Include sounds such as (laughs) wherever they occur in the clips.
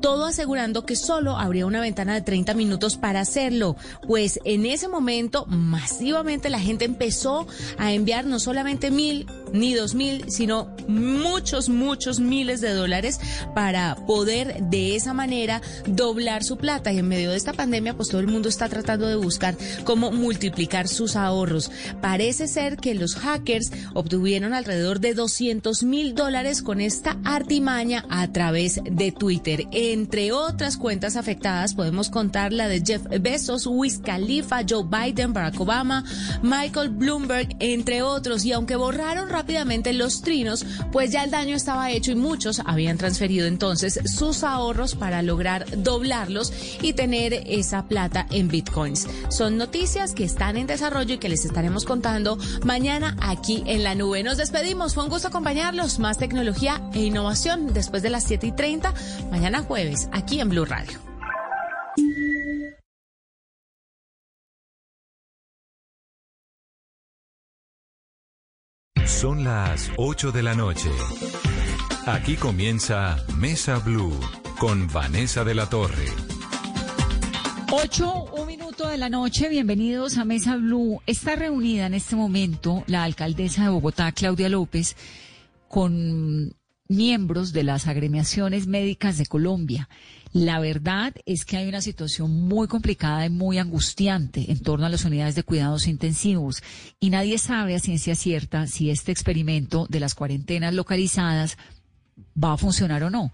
todo asegurando que solo habría una ventana de 30 minutos para hacerlo, pues en ese momento masivamente la gente empezó a enviar no solamente mil ni dos mil, sino muchos, muchos miles de dólares para poder de esa manera doblar su plata. Y en medio de esta pandemia, pues todo el mundo está tratando de buscar cómo multiplicar sus ahorros. Parece ser que los hackers obtuvieron alrededor de 200 mil dólares con esta artimaña a través de Twitter. Entre otras cuentas afectadas podemos contar la de Jeff Bezos, Wiz Khalifa, Joe Biden, Barack Obama, Michael Bloomberg, entre otros. Y aunque borraron rápidamente los trinos, pues ya el daño estaba hecho y muchos habían transferido entonces sus ahorros para lograr doblarlos y tener esa plata en bitcoins. Son noticias que están en desarrollo y que les estaremos contando mañana aquí en la nube. Nos despedimos. Fue un gusto acompañarlos. Más tecnología e innovación después de las 7 y 30. Mañana jueves, aquí en Blue Radio. Son las 8 de la noche. Aquí comienza Mesa Blue con Vanessa de la Torre. 8, un minuto de la noche, bienvenidos a Mesa Blue. Está reunida en este momento la alcaldesa de Bogotá, Claudia López, con miembros de las agremiaciones médicas de Colombia. La verdad es que hay una situación muy complicada y muy angustiante en torno a las unidades de cuidados intensivos y nadie sabe a ciencia cierta si este experimento de las cuarentenas localizadas va a funcionar o no.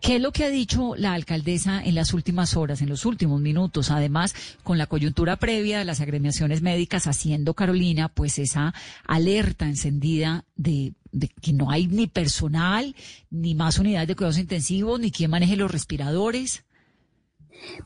¿Qué es lo que ha dicho la alcaldesa en las últimas horas, en los últimos minutos? Además, con la coyuntura previa de las agremiaciones médicas haciendo, Carolina, pues esa alerta encendida de, de que no hay ni personal, ni más unidades de cuidados intensivos, ni quien maneje los respiradores.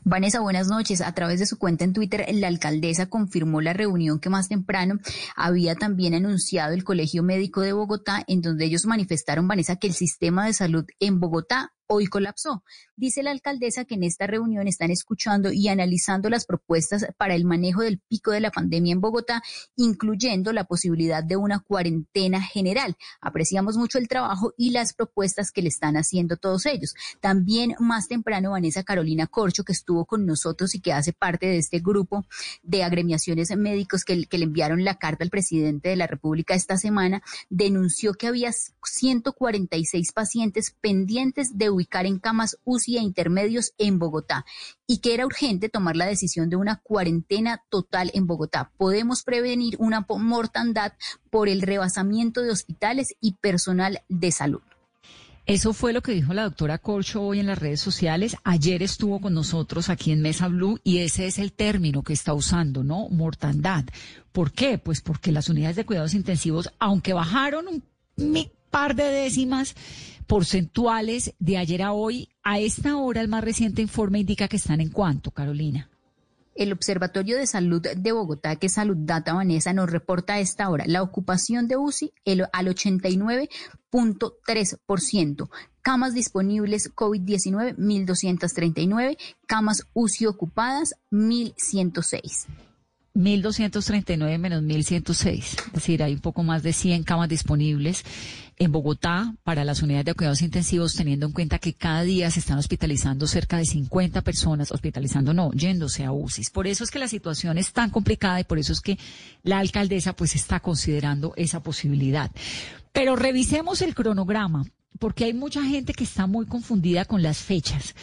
Vanessa, buenas noches. A través de su cuenta en Twitter, la alcaldesa confirmó la reunión que más temprano había también anunciado el Colegio Médico de Bogotá, en donde ellos manifestaron, Vanessa, que el sistema de salud en Bogotá hoy colapsó. Dice la alcaldesa que en esta reunión están escuchando y analizando las propuestas para el manejo del pico de la pandemia en Bogotá, incluyendo la posibilidad de una cuarentena general. Apreciamos mucho el trabajo y las propuestas que le están haciendo todos ellos. También más temprano Vanessa Carolina Corcho, que estuvo con nosotros y que hace parte de este grupo de agremiaciones médicos que, que le enviaron la carta al presidente de la República esta semana, denunció que había 146 pacientes pendientes de ubicar en camas UCI e intermedios en Bogotá y que era urgente tomar la decisión de una cuarentena total en Bogotá. Podemos prevenir una mortandad por el rebasamiento de hospitales y personal de salud. Eso fue lo que dijo la doctora Corcho hoy en las redes sociales. Ayer estuvo con nosotros aquí en Mesa Blue y ese es el término que está usando, ¿no? Mortandad. ¿Por qué? Pues porque las unidades de cuidados intensivos, aunque bajaron un par de décimas, porcentuales de ayer a hoy. A esta hora, el más reciente informe indica que están en cuánto, Carolina. El Observatorio de Salud de Bogotá, que es Salud Data Vanessa, nos reporta a esta hora la ocupación de UCI el, al 89.3%. Camas disponibles COVID-19, 1.239. Camas UCI ocupadas, 1.106. 1.239 menos 1.106, es decir, hay un poco más de 100 camas disponibles en Bogotá para las unidades de cuidados intensivos, teniendo en cuenta que cada día se están hospitalizando cerca de 50 personas, hospitalizando no, yéndose a UCIs. Por eso es que la situación es tan complicada y por eso es que la alcaldesa pues está considerando esa posibilidad. Pero revisemos el cronograma, porque hay mucha gente que está muy confundida con las fechas.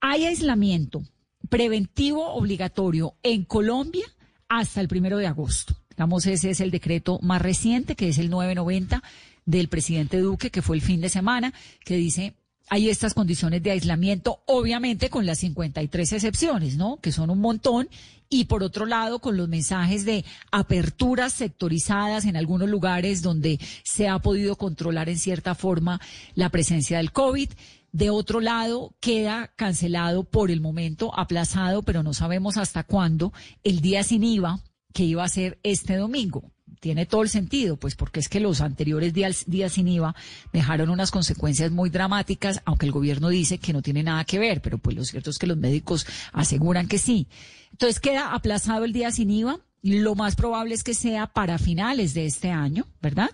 Hay aislamiento preventivo obligatorio en Colombia hasta el primero de agosto. Digamos, ese es el decreto más reciente, que es el 990 del presidente Duque, que fue el fin de semana, que dice hay estas condiciones de aislamiento, obviamente con las 53 excepciones, ¿no? Que son un montón. Y por otro lado, con los mensajes de aperturas sectorizadas en algunos lugares donde se ha podido controlar en cierta forma la presencia del COVID. De otro lado, queda cancelado por el momento, aplazado, pero no sabemos hasta cuándo, el día sin IVA que iba a ser este domingo. Tiene todo el sentido, pues porque es que los anteriores días, sin IVA dejaron unas consecuencias muy dramáticas, aunque el gobierno dice que no tiene nada que ver, pero pues lo cierto es que los médicos aseguran que sí. Entonces queda aplazado el día sin IVA. Lo más probable es que sea para finales de este año, ¿verdad?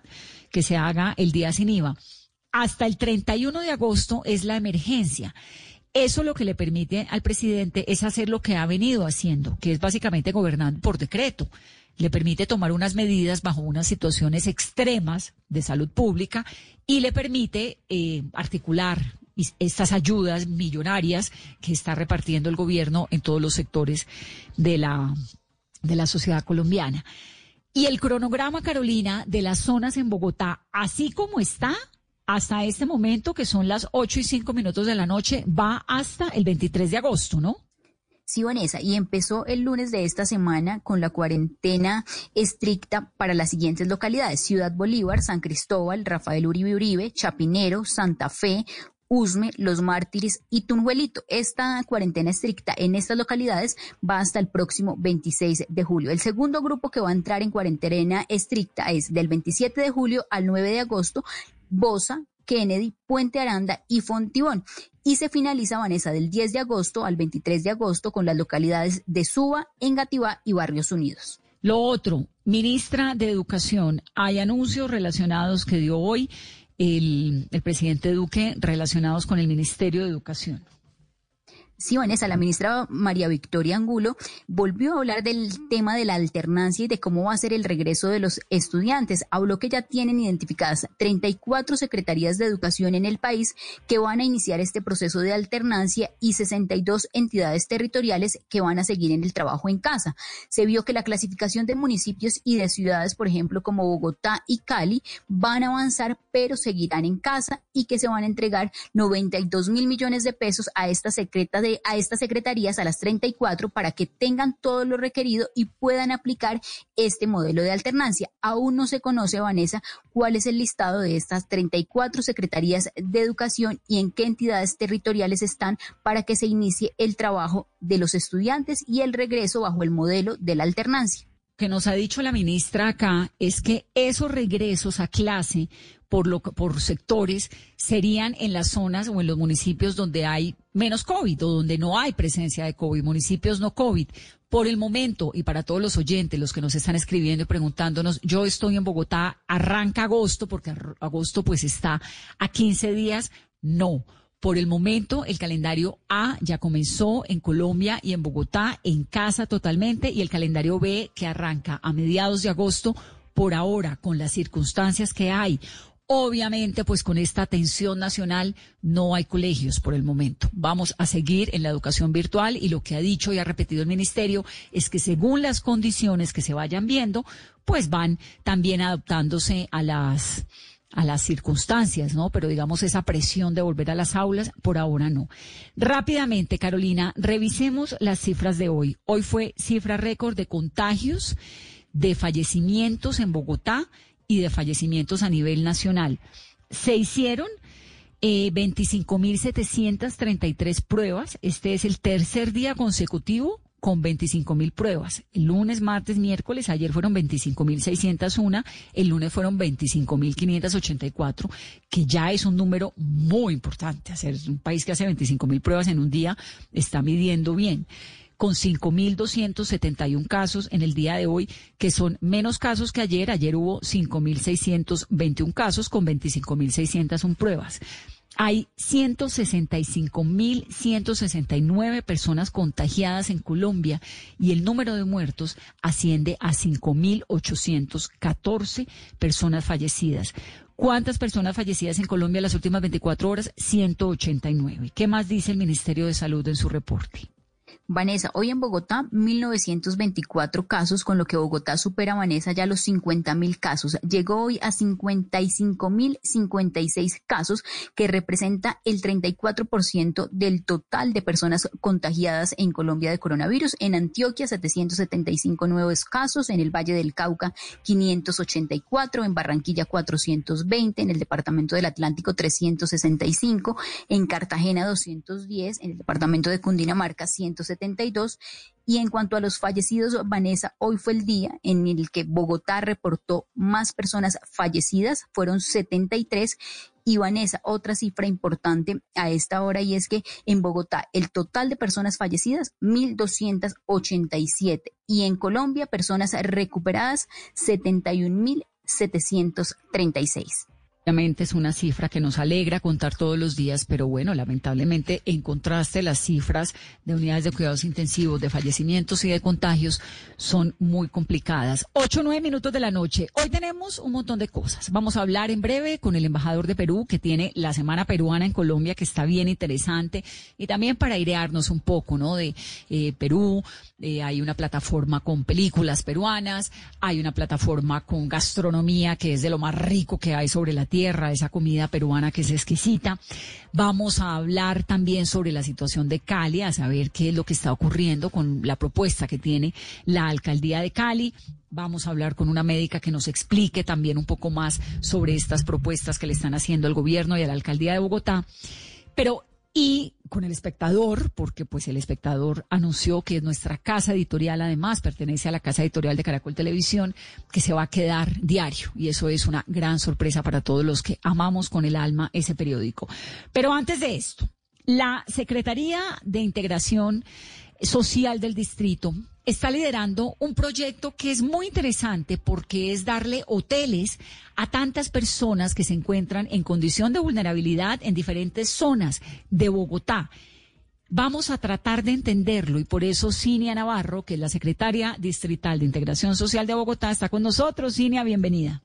Que se haga el día sin IVA hasta el 31 de agosto es la emergencia. Eso lo que le permite al presidente es hacer lo que ha venido haciendo, que es básicamente gobernar por decreto. Le permite tomar unas medidas bajo unas situaciones extremas de salud pública y le permite eh, articular estas ayudas millonarias que está repartiendo el gobierno en todos los sectores de la, de la sociedad colombiana. Y el cronograma, Carolina, de las zonas en Bogotá, así como está, hasta este momento, que son las 8 y 5 minutos de la noche, va hasta el 23 de agosto, ¿no? Sí, y empezó el lunes de esta semana con la cuarentena estricta para las siguientes localidades: Ciudad Bolívar, San Cristóbal, Rafael Uribe Uribe, Chapinero, Santa Fe, Usme, Los Mártires y Tunjuelito. Esta cuarentena estricta en estas localidades va hasta el próximo 26 de julio. El segundo grupo que va a entrar en cuarentena estricta es del 27 de julio al 9 de agosto Bosa, Kennedy, Puente Aranda y Fontibón. Y se finaliza, Vanessa, del 10 de agosto al 23 de agosto con las localidades de Suba, Engativá y Barrios Unidos. Lo otro, ministra de Educación, hay anuncios relacionados que dio hoy el, el presidente Duque relacionados con el Ministerio de Educación. Vanessa, la ministra María Victoria Angulo volvió a hablar del tema de la alternancia y de cómo va a ser el regreso de los estudiantes. Habló que ya tienen identificadas 34 secretarías de educación en el país que van a iniciar este proceso de alternancia y 62 entidades territoriales que van a seguir en el trabajo en casa. Se vio que la clasificación de municipios y de ciudades, por ejemplo, como Bogotá y Cali, van a avanzar, pero seguirán en casa y que se van a entregar 92 mil millones de pesos a esta secreta de a estas secretarías, a las 34, para que tengan todo lo requerido y puedan aplicar este modelo de alternancia. Aún no se conoce, Vanessa, cuál es el listado de estas 34 secretarías de educación y en qué entidades territoriales están para que se inicie el trabajo de los estudiantes y el regreso bajo el modelo de la alternancia que nos ha dicho la ministra acá es que esos regresos a clase por, lo, por sectores serían en las zonas o en los municipios donde hay menos COVID o donde no hay presencia de COVID, municipios no COVID. Por el momento, y para todos los oyentes, los que nos están escribiendo y preguntándonos, yo estoy en Bogotá, arranca agosto, porque agosto pues está a 15 días, no. Por el momento, el calendario A ya comenzó en Colombia y en Bogotá, en casa totalmente, y el calendario B que arranca a mediados de agosto, por ahora, con las circunstancias que hay, Obviamente, pues con esta atención nacional no hay colegios por el momento. Vamos a seguir en la educación virtual y lo que ha dicho y ha repetido el ministerio es que según las condiciones que se vayan viendo, pues van también adaptándose a las a las circunstancias, ¿no? Pero digamos esa presión de volver a las aulas, por ahora no. Rápidamente, Carolina, revisemos las cifras de hoy. Hoy fue cifra récord de contagios, de fallecimientos en Bogotá y de fallecimientos a nivel nacional. Se hicieron eh, 25.733 pruebas. Este es el tercer día consecutivo con 25 mil pruebas. El lunes, martes, miércoles, ayer fueron 25 mil 601, el lunes fueron 25 mil 584, que ya es un número muy importante. Hacer un país que hace 25 mil pruebas en un día está midiendo bien con 5.271 casos en el día de hoy, que son menos casos que ayer. Ayer hubo 5.621 casos con 25.601 pruebas. Hay 165.169 personas contagiadas en Colombia y el número de muertos asciende a 5.814 personas fallecidas. ¿Cuántas personas fallecidas en Colombia en las últimas 24 horas? 189. ¿Qué más dice el Ministerio de Salud en su reporte? Vanessa, hoy en Bogotá 1924 casos, con lo que Bogotá supera Vanessa ya los 50 mil casos. Llegó hoy a 55 mil 56 casos, que representa el 34% del total de personas contagiadas en Colombia de coronavirus. En Antioquia 775 nuevos casos, en el Valle del Cauca 584, en Barranquilla 420, en el Departamento del Atlántico 365, en Cartagena 210, en el Departamento de Cundinamarca 170 y en cuanto a los fallecidos, Vanessa, hoy fue el día en el que Bogotá reportó más personas fallecidas, fueron 73. Y Vanessa, otra cifra importante a esta hora y es que en Bogotá el total de personas fallecidas, 1.287. Y en Colombia, personas recuperadas, 71.736. Obviamente es una cifra que nos alegra contar todos los días, pero bueno, lamentablemente en contraste las cifras de unidades de cuidados intensivos, de fallecimientos y de contagios son muy complicadas. Ocho, nueve minutos de la noche. Hoy tenemos un montón de cosas. Vamos a hablar en breve con el embajador de Perú que tiene la Semana Peruana en Colombia que está bien interesante y también para airearnos un poco, ¿no? De eh, Perú, eh, hay una plataforma con películas peruanas, hay una plataforma con gastronomía que es de lo más rico que hay sobre la tierra, esa comida peruana que es exquisita. Vamos a hablar también sobre la situación de Cali, a saber qué es lo que está ocurriendo con la propuesta que tiene la alcaldía de Cali. Vamos a hablar con una médica que nos explique también un poco más sobre estas propuestas que le están haciendo al gobierno y a la alcaldía de Bogotá. Pero y con el espectador, porque pues el espectador anunció que nuestra casa editorial además pertenece a la casa editorial de Caracol Televisión, que se va a quedar diario. Y eso es una gran sorpresa para todos los que amamos con el alma ese periódico. Pero antes de esto, la Secretaría de Integración Social del Distrito está liderando un proyecto que es muy interesante porque es darle hoteles a tantas personas que se encuentran en condición de vulnerabilidad en diferentes zonas de Bogotá. Vamos a tratar de entenderlo y por eso Cinia Navarro, que es la secretaria distrital de Integración Social de Bogotá, está con nosotros. Cinia, bienvenida.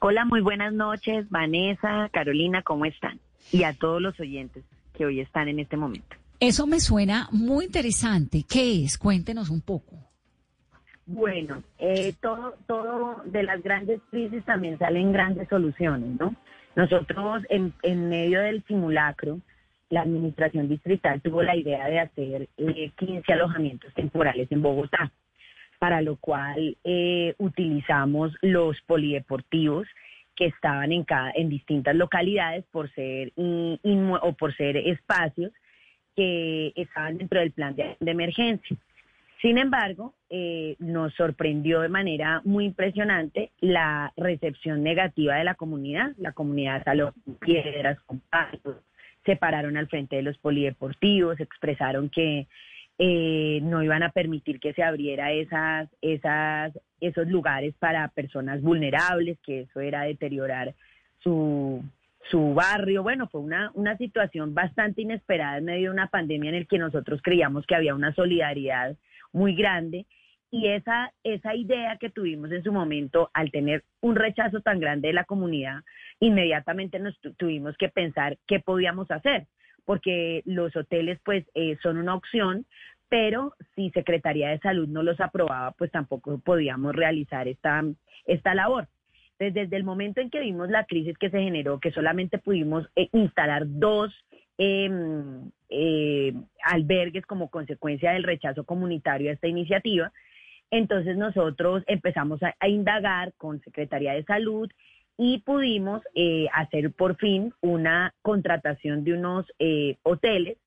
Hola, muy buenas noches, Vanessa, Carolina, ¿cómo están? Y a todos los oyentes que hoy están en este momento. Eso me suena muy interesante. ¿Qué es? Cuéntenos un poco. Bueno, eh, todo, todo de las grandes crisis también salen grandes soluciones, ¿no? Nosotros en, en medio del simulacro, la administración distrital tuvo la idea de hacer 15 eh, alojamientos temporales en Bogotá, para lo cual eh, utilizamos los polideportivos que estaban en, cada, en distintas localidades por ser o por ser espacios que estaban dentro del plan de, emergencia. Sin embargo, eh, nos sorprendió de manera muy impresionante la recepción negativa de la comunidad. La comunidad salió piedras, con palos, se pararon al frente de los polideportivos, expresaron que eh, no iban a permitir que se abriera esas, esos lugares para personas vulnerables, que eso era deteriorar su, su barrio. Bueno, fue una, una situación bastante inesperada en medio de una pandemia en el que nosotros creíamos que había una solidaridad muy grande. Y esa, esa idea que tuvimos en su momento, al tener un rechazo tan grande de la comunidad, inmediatamente nos tuvimos que pensar qué podíamos hacer, porque los hoteles pues eh, son una opción, pero si Secretaría de Salud no los aprobaba, pues tampoco podíamos realizar esta, esta labor. Desde, el momento en que vimos la crisis que se generó, que solamente pudimos eh, instalar dos em, eh, albergues como consecuencia del rechazo comunitario a esta iniciativa, entonces nosotros empezamos a, indagar con Secretaría de Salud y pudimos eh, hacer por fin una contratación de unos hoteles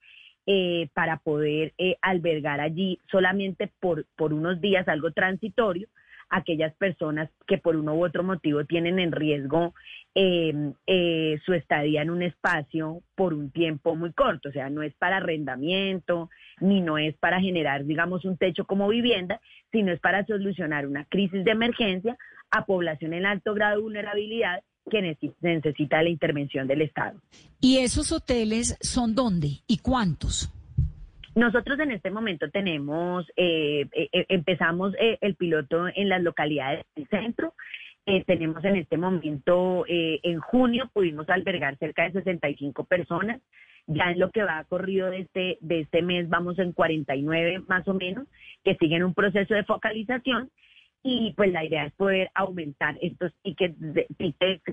para poder albergar allí solamente por, por unos días, algo transitorio, aquellas personas que por uno u otro motivo tienen en riesgo em, eh, su estadía en un espacio por un tiempo muy corto, o sea, no es para arrendamiento, ni no es para generar, digamos, un techo como vivienda, sino es para solucionar una crisis de emergencia a población en alto grado de vulnerabilidad que necesita la intervención del Estado. ¿Y esos hoteles son dónde y cuántos? Nosotros en este momento tenemos, eh, eh, eh, empezamos el piloto en las localidades del centro. tenemos en este momento, en junio pudimos albergar cerca de 65 personas. Ya en lo que va corrido de este, de este mes vamos en 49 más o menos, que siguen un proceso de focalización y pues la idea es poder aumentar estos tickets de, tickets,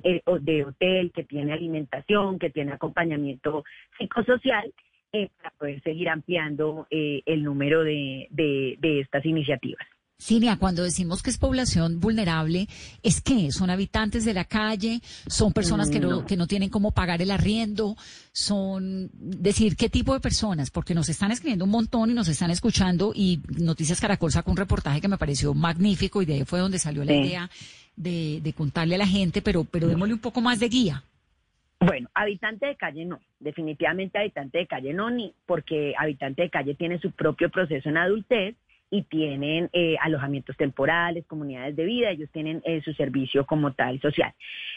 de hotel que tiene alimentación, que tiene acompañamiento psicosocial eh, para poder seguir ampliando eh, el número de, de, estas iniciativas. Cinia, cuando decimos que es población vulnerable, ¿es que ¿Son habitantes de la calle? ¿Son personas que no, que no tienen cómo pagar el arriendo? ¿Son, decir, qué tipo de personas? Porque nos están escribiendo un montón y nos están escuchando y Noticias Caracol sacó un reportaje que me pareció magnífico y de ahí fue donde salió la idea de, de contarle a la gente, pero, pero démosle un poco más de guía. Bueno, habitante de calle no, definitivamente habitante de calle no, ni porque habitante de calle tiene su propio proceso en adultez y tienen eh, alojamientos temporales, comunidades de vida, ellos tienen eh, su servicio como tal social.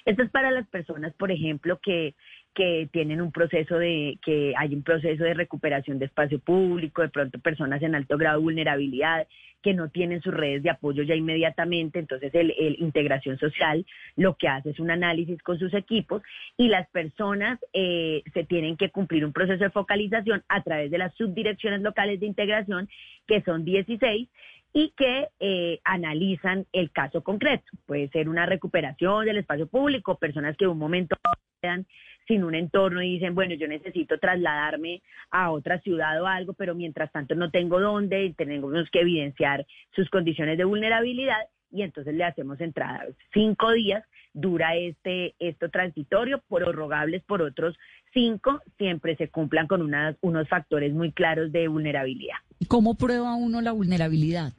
Esto es para las personas, por ejemplo, que que tienen un proceso de, que hay un proceso de recuperación de espacio público, de pronto personas en alto grado de vulnerabilidad que no tienen sus redes de apoyo ya inmediatamente, entonces el, integración social lo que hace es un análisis con sus equipos y las personas eh, se tienen que cumplir un proceso de focalización a través de las subdirecciones locales de integración, que son 16, y que eh, analizan el caso concreto. Puede ser una recuperación del espacio público, personas que en un momento quedan sin un entorno y dicen, bueno, yo necesito trasladarme a otra ciudad o algo, pero mientras tanto no tengo dónde, tenemos que evidenciar sus condiciones de vulnerabilidad y entonces le hacemos entrada. Cinco días dura este esto transitorio, prorrogables por otros cinco, siempre se cumplan con unas, unos factores muy claros de vulnerabilidad. ¿Cómo prueba uno la vulnerabilidad?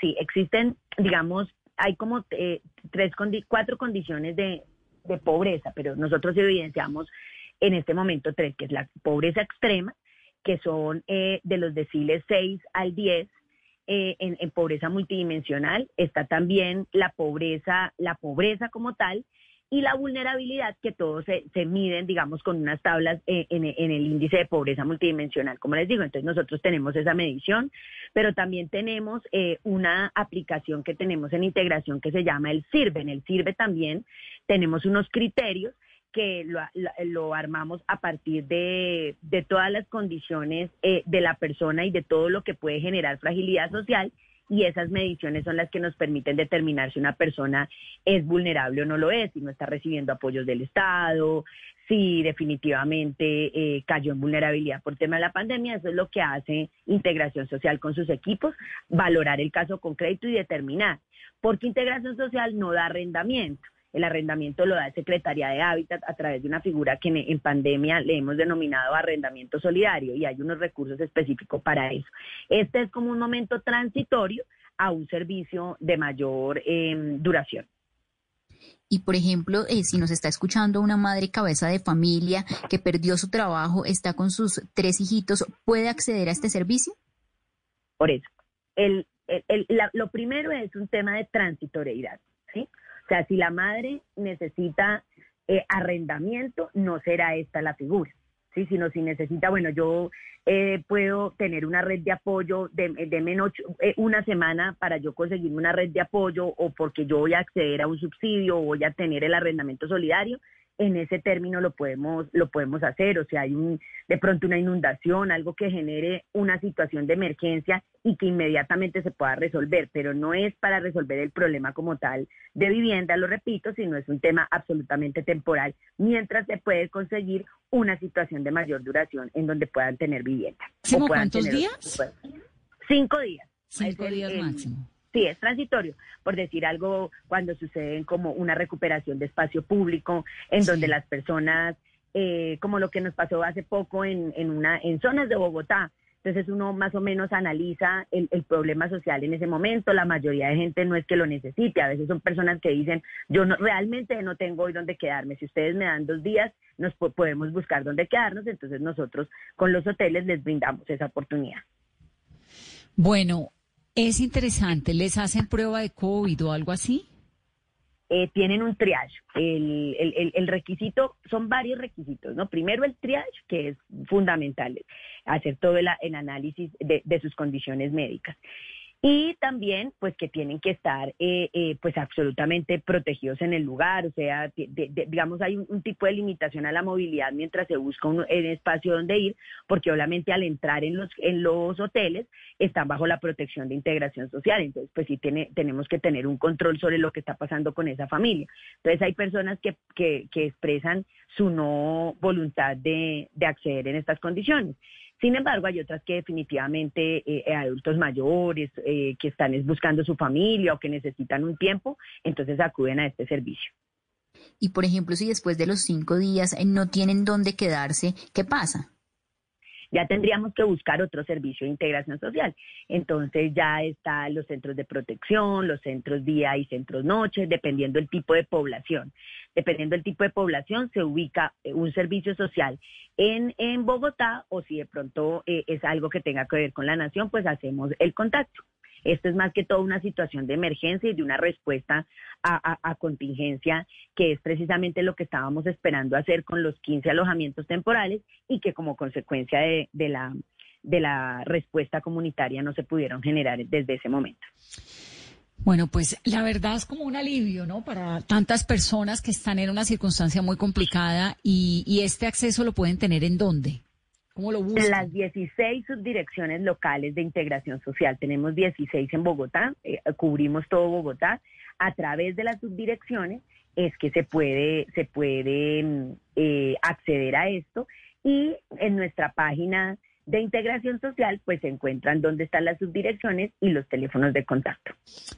Sí, existen, digamos, hay como eh, tres, cuatro condiciones de, de pobreza, pero nosotros evidenciamos en este momento tres, que es la pobreza extrema, que son eh, de los deciles 6 al 10, eh, en, pobreza multidimensional, está también la pobreza, la pobreza como tal, y la vulnerabilidad que todos se, miden, digamos, con unas tablas eh, en, el índice de pobreza multidimensional, como les digo. Entonces nosotros tenemos esa medición, pero también tenemos una aplicación que tenemos en integración que se llama el SIRVE. En el SIRVE también tenemos unos criterios que lo, armamos a partir de, todas las condiciones eh, de la persona y de todo lo que puede generar fragilidad social y esas mediciones son las que nos permiten determinar si una persona es vulnerable o no lo es, si no está recibiendo apoyos del Estado, si definitivamente eh, cayó en vulnerabilidad por tema de la pandemia. Eso es lo que hace integración social con sus equipos, valorar el caso concreto y determinar. Porque integración social no da arrendamiento el arrendamiento lo da Secretaría de Hábitat a través de una figura que en pandemia le hemos denominado arrendamiento solidario y hay unos recursos específicos para eso. Este es como un momento transitorio a un servicio de mayor em, duración. Y por ejemplo, eh, si nos está escuchando una madre cabeza de familia que perdió su trabajo, está con sus tres hijitos, ¿puede acceder a este servicio? Por eso, el, lo primero es un tema de transitoriedad, ¿sí? O sea, si la madre necesita eh, arrendamiento, no será esta la figura. ¿sí? sino si necesita, bueno, yo eh, puedo tener una red de apoyo de, de menos eh, una semana para yo conseguirme una red de apoyo o porque yo voy a acceder a un subsidio o voy a tener el arrendamiento solidario, en ese término lo podemos, lo podemos hacer, o sea, hay un, de pronto una inundación, algo que genere una situación de emergencia y que inmediatamente se pueda resolver, pero no es para resolver el problema como tal de vivienda, lo repito, sino es un tema absolutamente temporal, mientras se puede conseguir una situación de mayor duración en donde puedan tener vivienda. ¿Cuántos días? Cinco días. Cinco días máximo. Sí, es transitorio, por decir algo, cuando suceden como una recuperación de espacio público, en donde las personas, eh, como lo que nos pasó hace poco en, en, una, en zonas de Bogotá, entonces uno más o menos analiza el, el, problema social en ese momento. La mayoría de gente no es que lo necesite. A veces son personas que dicen, yo no, realmente no tengo hoy dónde quedarme. Si ustedes me dan dos días, nos podemos buscar dónde quedarnos. Entonces nosotros con los hoteles les brindamos esa oportunidad. Bueno, es interesante, ¿les hacen prueba de COVID o algo así? Eh, tienen un triage. El, el, el, requisito, son varios requisitos, ¿no? Primero el triage, que es fundamental, hacer todo el, análisis de, de sus condiciones médicas y también pues que tienen que estar eh, eh, pues absolutamente protegidos en el lugar, o sea, digamos hay un, tipo de limitación a la movilidad mientras se busca un, espacio donde ir, porque obviamente al entrar en los en los hoteles están bajo la protección de integración social, entonces pues sí tiene, tenemos que tener un control sobre lo que está pasando con esa familia. Entonces hay personas que, que, que expresan su no voluntad de, de acceder en estas condiciones. Sin embargo, hay otras que definitivamente eh, eh, adultos mayores eh, que están buscando su familia o que necesitan un tiempo, entonces acuden a este servicio. Y por ejemplo, si después de los cinco días no tienen dónde quedarse, ¿qué pasa? Ya tendríamos que buscar otro servicio de integración social. Entonces ya están los centros de protección, los centros día y centros noche, dependiendo del tipo de población. Dependiendo del tipo de población, se ubica eh, un servicio social en, en Bogotá o si de pronto eh, es algo que tenga que ver con la nación, pues hacemos el contacto. Esto es más que todo una situación de emergencia y de una respuesta a, contingencia, que es precisamente lo que estábamos esperando hacer con los 15 alojamientos temporales y que como consecuencia de, la, respuesta comunitaria no se pudieron generar desde ese momento. Bueno, pues la verdad es como un alivio, ¿no? Para tantas personas que están en una circunstancia muy complicada y este acceso lo pueden tener en dónde. ¿Cómo lo buscan? Las 16 subdirecciones locales de integración social. Tenemos 16 en Bogotá, eh, cubrimos todo Bogotá. A través de las subdirecciones es que se puede, se puede mm, eh, acceder a esto y en nuestra página de integración social, pues se encuentran dónde están las subdirecciones y los teléfonos de contacto.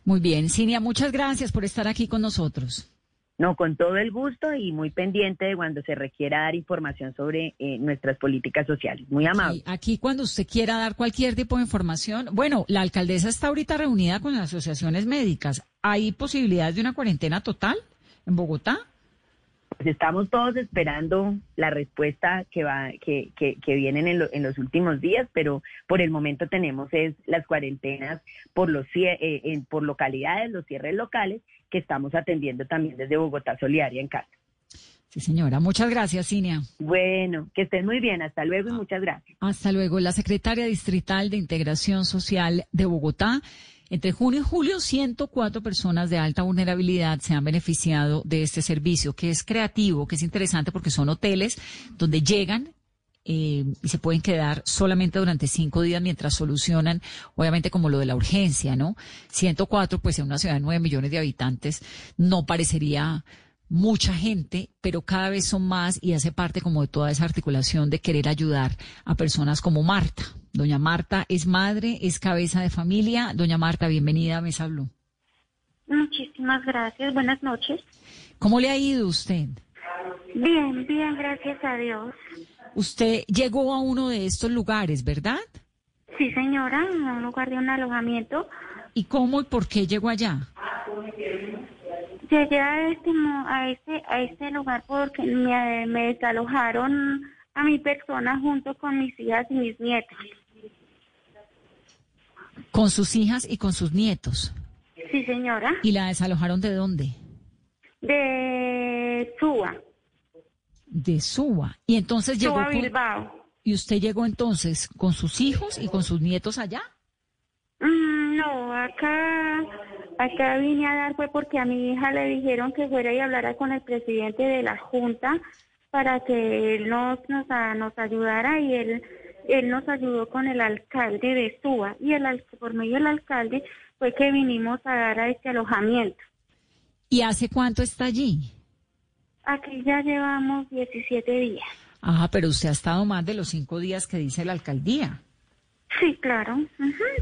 Muy bien, Cinia, muchas gracias por estar aquí con nosotros. No, con todo el gusto y muy pendiente de cuando se requiera dar información sobre eh, nuestras políticas sociales. Muy amable. aquí cuando usted quiera dar cualquier tipo de información, bueno, la alcaldesa está ahorita reunida con las asociaciones médicas. ¿Hay posibilidades de una cuarentena total en Bogotá? Pues estamos todos esperando la respuesta que va que, que, que vienen en, en, los últimos días, pero por el momento tenemos es las cuarentenas por los eh, por localidades, los cierres locales que estamos atendiendo también desde Bogotá Solidaria en casa. Sí, señora. Muchas gracias, Cinia. Bueno, que estén muy bien. Hasta luego y muchas gracias. Hasta luego. La secretaria distrital de Integración Social de Bogotá. Entre junio y julio, 104 personas de alta vulnerabilidad se han beneficiado de este servicio, que es creativo, que es interesante porque son hoteles donde llegan eh, y se pueden quedar solamente durante cinco días mientras solucionan, obviamente como lo de la urgencia, ¿no? 104, pues en una ciudad de 9 millones de habitantes, no parecería mucha gente, pero cada vez son más y hace parte como de toda esa articulación de querer ayudar a personas como Marta. Doña Marta es madre, es cabeza de familia. Doña Marta, bienvenida a Mesa Blue. Muchísimas gracias. Buenas noches. ¿Cómo le ha ido usted? Bien, bien, gracias a Dios. Usted llegó a uno de estos lugares, ¿verdad? Sí, señora, a un lugar de un alojamiento. ¿Y cómo y por qué llegó allá? Llegué a este, a este, a este lugar porque me, me desalojaron a mi persona junto con mis hijas y mis nietos. ¿Con sus hijas y con sus nietos? Sí, señora. ¿Y la desalojaron de dónde? De Suba. De Suba. Y entonces llegó... Suba, Bilbao. ¿Y usted llegó entonces con sus hijos y con sus nietos allá? Mm, no, acá, acá vine a dar fue porque a mi hija le dijeron que fuera y hablara con el presidente de la Junta para que él nos, nos, nos ayudara y él él nos ayudó con el alcalde de Suba y el por medio del alcalde fue que vinimos a dar a este alojamiento. ¿Y hace cuánto está allí? Aquí ya llevamos 17 días. Ajá, pero usted ha estado más de los cinco días que dice la alcaldía. Sí, claro.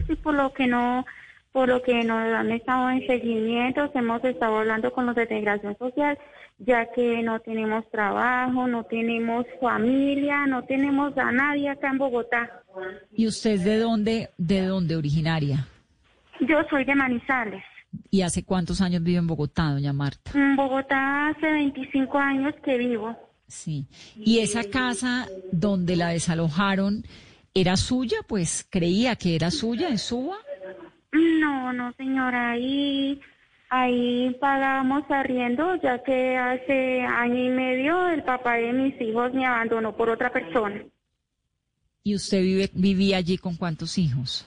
Sí, por lo que no, por lo que nos han estado en seguimiento, hemos estado hablando con los de integración social ya que no tenemos trabajo, no tenemos familia, no tenemos a nadie acá en Bogotá. ¿Y usted es de dónde, de dónde originaria? Yo soy de Manizales. ¿Y hace cuántos años vive en Bogotá, doña Marta? En Bogotá hace 25 años que vivo. Sí. ¿Y esa casa donde la desalojaron era suya? Pues creía que era suya en Suba. No, no, señora. Ahí Ahí pagamos arriendo, ya que hace año y medio el papá de mis hijos me abandonó por otra persona. ¿Y usted vive, vivía allí con cuántos hijos?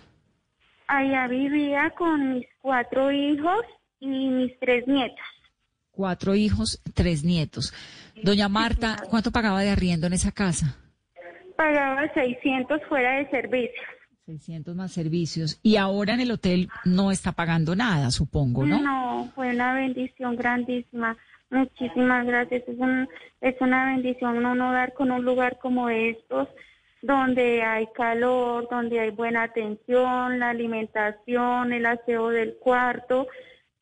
Allá vivía con mis cuatro hijos y mis tres nietos. Cuatro hijos, tres nietos. Doña Marta, ¿cuánto pagaba de arriendo en esa casa? Pagaba 600 fuera de servicio. 600 más servicios. Y ahora en el hotel no está pagando nada, supongo, ¿no? No, fue una bendición grandísima. Muchísimas gracias. Es, un, es una bendición no dar con un lugar como estos, donde hay calor, donde hay buena atención, la alimentación, el aseo del cuarto,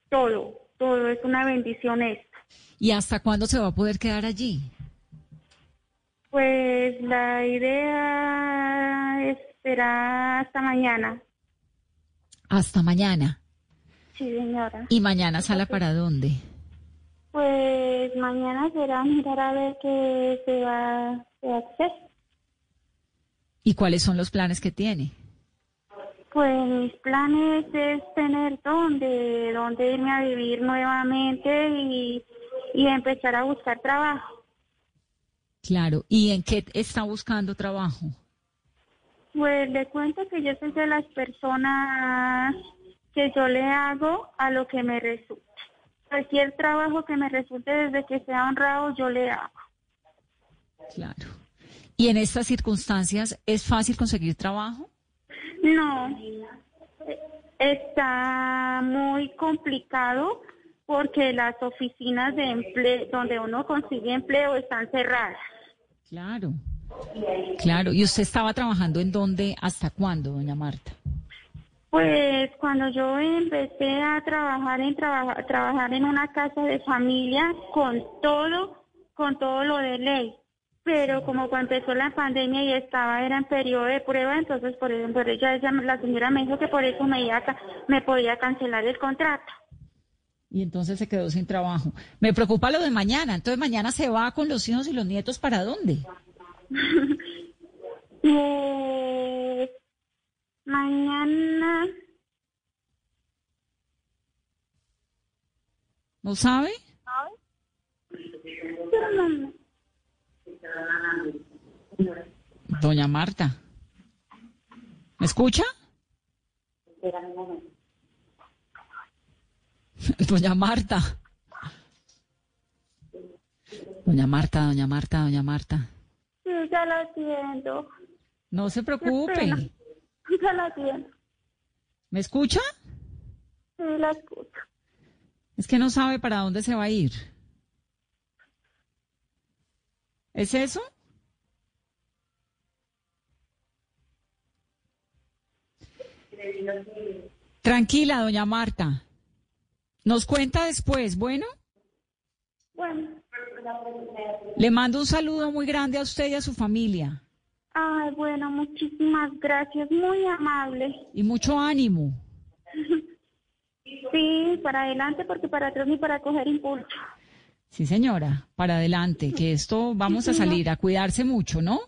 todo, todo. Es una bendición esto. ¿Y hasta cuándo se va a poder quedar allí? Pues la idea es, será hasta mañana. Hasta mañana. Sí, señora. ¿Y mañana sale para dónde? Pues mañana será mirar a ver qué se va, se va a hacer. ¿Y cuáles son los planes que tiene? Pues mis planes es tener donde, donde irme a vivir nuevamente y, y empezar a buscar trabajo. Claro. ¿Y en qué está buscando trabajo? Pues le cuento que yo soy de las personas que yo le hago a lo que me resulte. Cualquier trabajo que me resulte desde que sea honrado, yo le hago. Claro. ¿Y en estas circunstancias es fácil conseguir trabajo? No, está muy complicado porque las oficinas de empleo donde uno consigue empleo están cerradas. Claro. Claro. ¿Y usted estaba trabajando en dónde hasta cuándo, doña Marta? Pues cuando yo empecé a trabajar en traba- trabajar en una casa de familia con todo, con todo lo de ley. Pero como cuando empezó la pandemia y estaba era en periodo de prueba, entonces por eso, por ella, ella- la señora me dijo que por eso me iba me podía cancelar el contrato. Y entonces se quedó sin trabajo. Me preocupa lo de mañana. Entonces mañana se va con los hijos y los nietos para dónde? Pues (laughs) mañana ¿No sabe? Doña Marta. ¿Me escucha? (laughs) Doña Marta. Doña Marta, doña Marta, doña Marta. sí, ya la atiendo. No se preocupe. Ya la atiendo. ¿Me escucha? Sí, la escucho. Es que no sabe para dónde se va a ir. ¿Es eso? Tranquila, doña Marta. Nos cuenta después, ¿bueno? Bueno, Le mando un saludo muy grande a usted y a su familia. ay, bueno, muchísimas gracias, muy amable. Y mucho ánimo. (laughs) Sí, para adelante porque para atrás ni para coger impulso. Sí, señora, para adelante, que esto vamos a salir a cuidarse mucho, ¿no?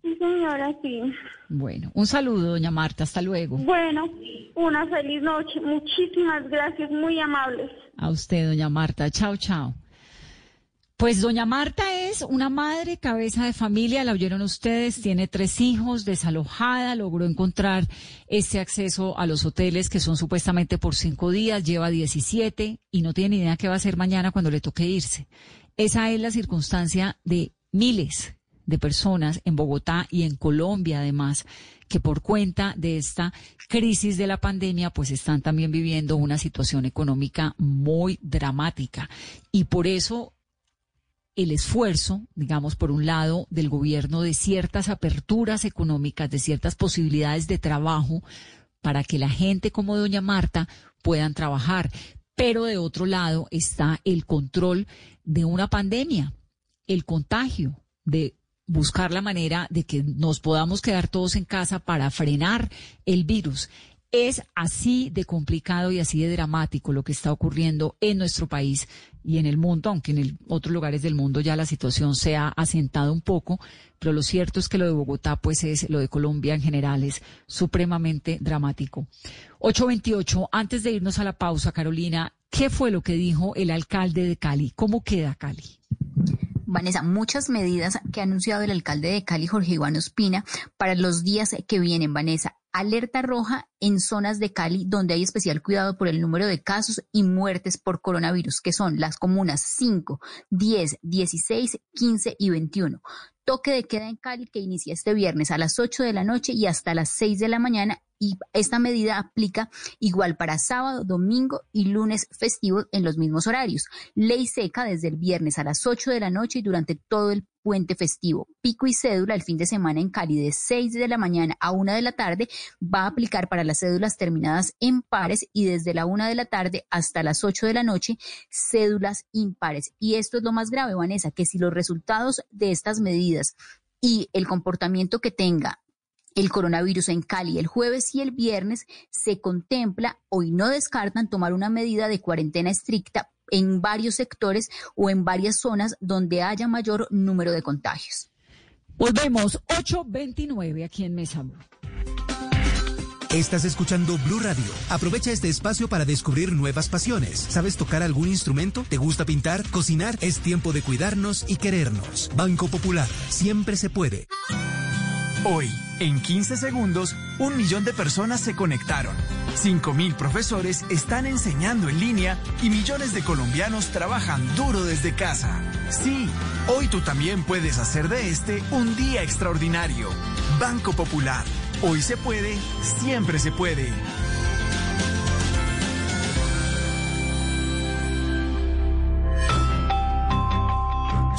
Sí, señora, sí. Bueno, un saludo, doña Marta, hasta luego. Bueno, una feliz noche. Muchísimas gracias, muy amables. A usted, doña Marta. Chao, chao. Pues doña Marta es una madre, cabeza de familia, la oyeron ustedes, tiene tres hijos, desalojada, logró encontrar este acceso a los hoteles que son supuestamente por cinco días, lleva 17 y no tiene ni idea qué va a hacer mañana cuando le toque irse. Esa es la circunstancia de miles de personas en Bogotá y en Colombia además que por cuenta de esta crisis de la pandemia pues están también viviendo una situación económica muy dramática y por eso el esfuerzo, digamos, por un lado, del gobierno de ciertas aperturas económicas, de ciertas posibilidades de trabajo para que la gente como doña Marta puedan trabajar. Pero de otro lado está el control de una pandemia, el contagio, de buscar la manera de que nos podamos quedar todos en casa para frenar el virus. Es así de complicado y así de dramático lo que está ocurriendo en nuestro país y en el mundo, aunque en otros lugares del mundo ya la situación se ha asentado un poco, pero lo cierto es que lo de Bogotá, pues es lo de Colombia en general, es supremamente dramático. 828, antes de irnos a la pausa, Carolina, ¿qué fue lo que dijo el alcalde de Cali? ¿Cómo queda Cali? Vanessa, muchas medidas que ha anunciado el alcalde de Cali, Jorge Iván Ospina, para los días que vienen, Vanessa. Alerta roja en zonas de Cali donde hay especial cuidado por el número de casos y muertes por coronavirus, que son las comunas 5, 10, 16, 15 y 21. Toque de queda en Cali que inicia este viernes a las 8 de la noche y hasta las 6 de la mañana y esta medida aplica igual para sábado, domingo y lunes festivos en los mismos horarios. Ley seca desde el viernes a las 8 de la noche y durante todo el puente festivo. Pico y cédula el fin de semana en Cali de 6 de la mañana a 1 de la tarde va a aplicar para las cédulas terminadas en pares y desde la 1 de la tarde hasta las 8 de la noche cédulas impares. Y esto es lo más grave, Vanessa, que si los resultados de estas medidas y el comportamiento que tenga el coronavirus en Cali el jueves y el viernes, se contempla, hoy no descartan, tomar una medida de cuarentena estricta en varios sectores o en varias zonas donde haya mayor número de contagios. Volvemos, 8.29 aquí en Mesa Estás escuchando Blue Radio. Aprovecha este espacio para descubrir nuevas pasiones. ¿Sabes tocar algún instrumento? ¿Te gusta pintar? ¿Cocinar? Es tiempo de cuidarnos y querernos. Banco Popular. Siempre se puede. Hoy, en 15 segundos, un millón de personas se conectaron. 5.000 profesores están enseñando en línea y millones de colombianos trabajan duro desde casa. Sí, hoy tú también puedes hacer de este un día extraordinario. Banco Popular. Hoy se puede, siempre se puede.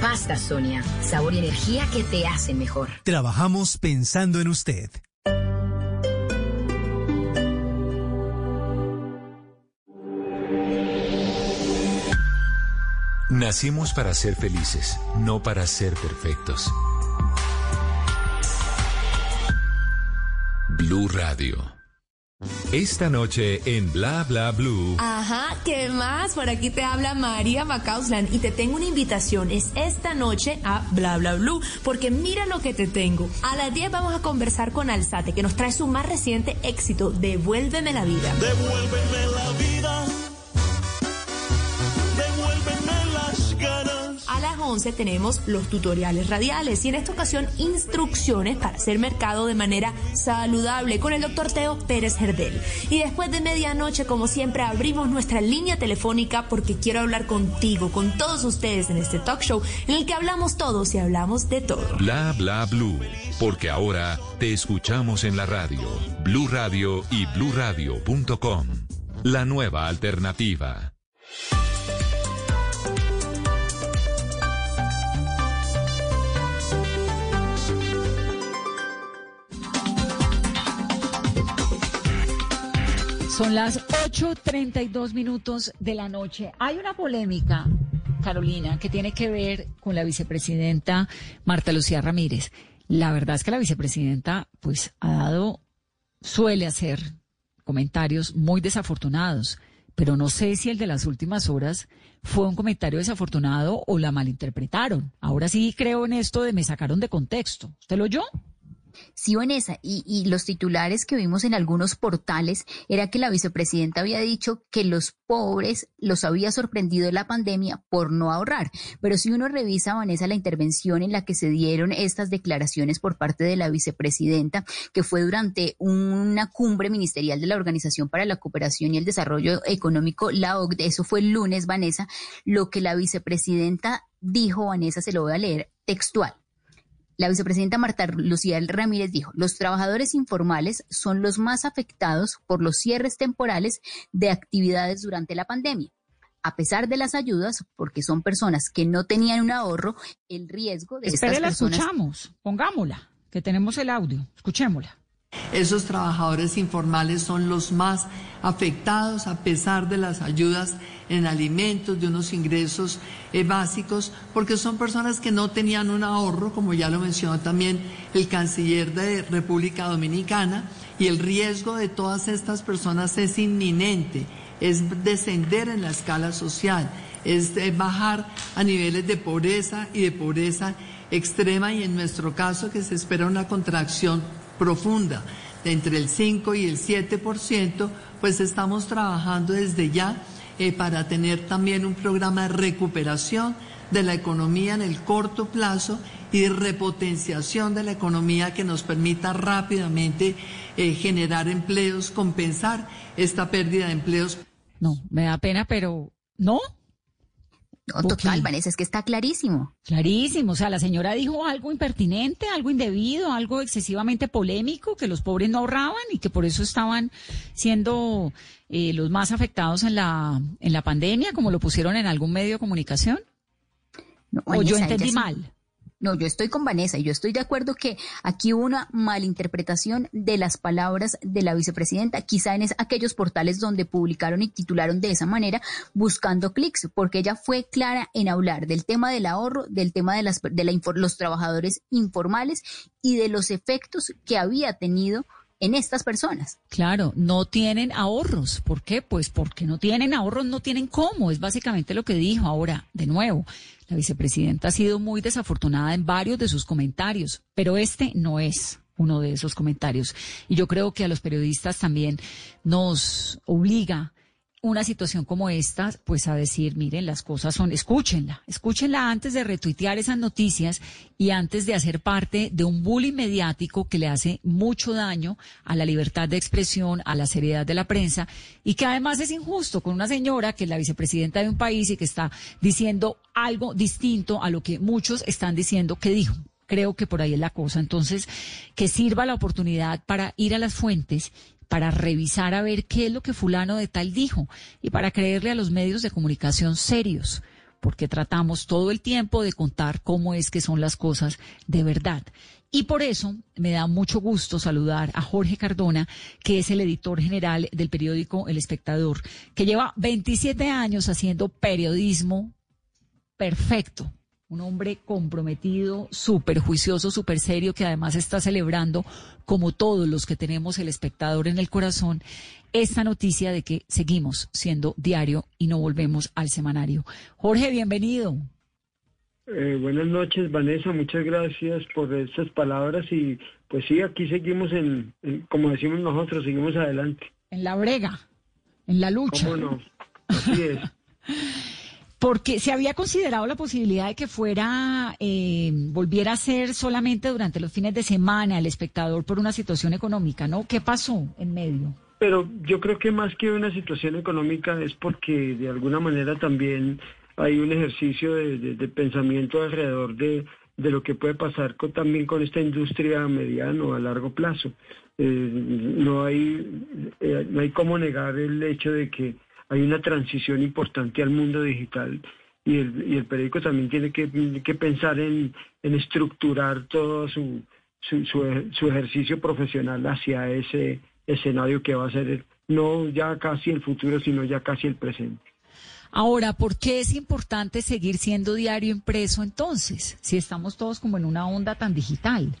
Pasta Sonia, sabor y energía que te hacen mejor. Trabajamos pensando en usted. Nacimos para ser felices, no para ser perfectos. Blue Radio. Esta noche en Bla Bla Blue. Ajá, ¿qué más? Por aquí te habla María Macauslan y te tengo una invitación. Es esta noche a Bla Bla Blue, porque mira lo que te tengo. A las 10 vamos a conversar con Alzate, que nos trae su más reciente éxito, Devuélveme la vida. Devuélveme la vida tenemos los tutoriales radiales y en esta ocasión instrucciones para hacer mercado de manera saludable con el doctor Teo Pérez Gerdel. Y después de medianoche, como siempre, abrimos nuestra línea telefónica porque quiero hablar contigo, con todos ustedes en este talk show en el que hablamos todos y hablamos de todo. Bla bla blue, porque ahora te escuchamos en la radio, Blue Radio y bluradio.com. La nueva alternativa. Son las 8.32 minutos de la noche. Hay una polémica, Carolina, que tiene que ver con la vicepresidenta Marta Lucía Ramírez. La verdad es que la vicepresidenta, pues, ha dado, suele hacer comentarios muy desafortunados, pero no sé si el de las últimas horas fue un comentario desafortunado o la malinterpretaron. Ahora sí creo en esto de me sacaron de contexto. ¿Usted lo oyó? Sí, Vanessa, y, los titulares que vimos en algunos portales era que la vicepresidenta había dicho que los pobres los había sorprendido la pandemia por no ahorrar. Pero si uno revisa, Vanessa, la intervención en la que se dieron estas declaraciones por parte de la vicepresidenta, que fue durante una cumbre ministerial de la Organización para la Cooperación y el Desarrollo Económico, la OCDE, eso fue el lunes, Vanessa, lo que la vicepresidenta dijo, Vanessa, se lo voy a leer textual. La vicepresidenta Marta Lucía Ramírez dijo, los trabajadores informales son los más afectados por los cierres temporales de actividades durante la pandemia. A pesar de las ayudas, porque son personas que no tenían un ahorro, el riesgo de Espere, estas personas... la escuchamos, pongámosla, que tenemos el audio, escuchémosla. Esos trabajadores informales son los más afectados a pesar de las ayudas en alimentos, de unos ingresos eh, básicos, porque son personas que no tenían un ahorro, como ya lo mencionó también el canciller de República Dominicana, y el riesgo de todas estas personas es inminente, es descender en la escala social, es eh, bajar a niveles de pobreza y de pobreza extrema y en nuestro caso que se espera una contracción profunda de entre el 5 y el 7%, pues estamos trabajando desde ya eh, para tener también un programa de recuperación de la economía en el corto plazo y repotenciación de la economía que nos permita rápidamente eh, generar empleos, compensar esta pérdida de empleos. No, me da pena, pero no. No, total, Vanessa, es que está clarísimo. Clarísimo, o sea, la señora dijo algo impertinente, algo indebido, algo excesivamente polémico, que los pobres no ahorraban y que por eso estaban siendo eh, los más afectados en la, en la pandemia, como lo pusieron en algún medio de comunicación. o yo entendí mal. No, yo estoy con Vanessa y yo estoy de acuerdo que aquí hubo una malinterpretación de las palabras de la vicepresidenta, quizá en aquellos portales donde publicaron y titularon de esa manera buscando clics, porque ella fue clara en hablar del tema del ahorro, del tema de, las, de la, los trabajadores informales y de los efectos que había tenido en estas personas. Claro, no tienen ahorros. ¿Por qué? Pues porque no tienen ahorros, no tienen cómo. Es básicamente lo que dijo. Ahora, de nuevo, la vicepresidenta ha sido muy desafortunada en varios de sus comentarios, pero este no es uno de esos comentarios. Y yo creo que a los periodistas también nos obliga una situación como esta, pues a decir, miren, las cosas son, escúchenla, escúchenla antes de retuitear esas noticias y antes de hacer parte de un bullying mediático que le hace mucho daño a la libertad de expresión, a la seriedad de la prensa y que además es injusto con una señora que es la vicepresidenta de un país y que está diciendo algo distinto a lo que muchos están diciendo que dijo creo que por ahí es la cosa. Entonces, que sirva la oportunidad para ir a las fuentes para revisar a ver qué es lo que fulano de tal dijo y para creerle a los medios de comunicación serios, porque tratamos todo el tiempo de contar cómo es que son las cosas de verdad. Y por eso me da mucho gusto saludar a Jorge Cardona, que es el editor general del periódico El Espectador, que lleva 27 años haciendo periodismo perfecto, un hombre comprometido, súper juicioso, súper serio, que además está celebrando, como todos los que tenemos el espectador en el corazón, esta noticia de que seguimos siendo diario y no volvemos al semanario. Jorge, bienvenido. Eh, buenas noches, Vanessa, muchas gracias por estas palabras y pues sí, aquí seguimos en, como decimos nosotros, seguimos adelante. En la brega, en la lucha. ¿Cómo no? Así es. (laughs) Porque se había considerado la posibilidad de que fuera, eh, volviera a ser solamente durante los fines de semana el espectador por una situación económica, ¿no? ¿Qué pasó en medio? Pero yo creo que más que una situación económica es porque de alguna manera también hay un ejercicio de, pensamiento alrededor de, lo que puede pasar también con esta industria a mediano, a largo plazo. Eh, no hay eh, no hay cómo negar el hecho de que hay una transición importante al mundo digital y el, y el periódico también tiene que, que pensar en, en, estructurar todo su, su, su, ejercicio profesional hacia ese escenario que va a ser no ya casi el futuro, sino ya casi el presente. Ahora, ¿por qué es importante seguir siendo diario impreso entonces, si estamos todos como en una onda tan digital?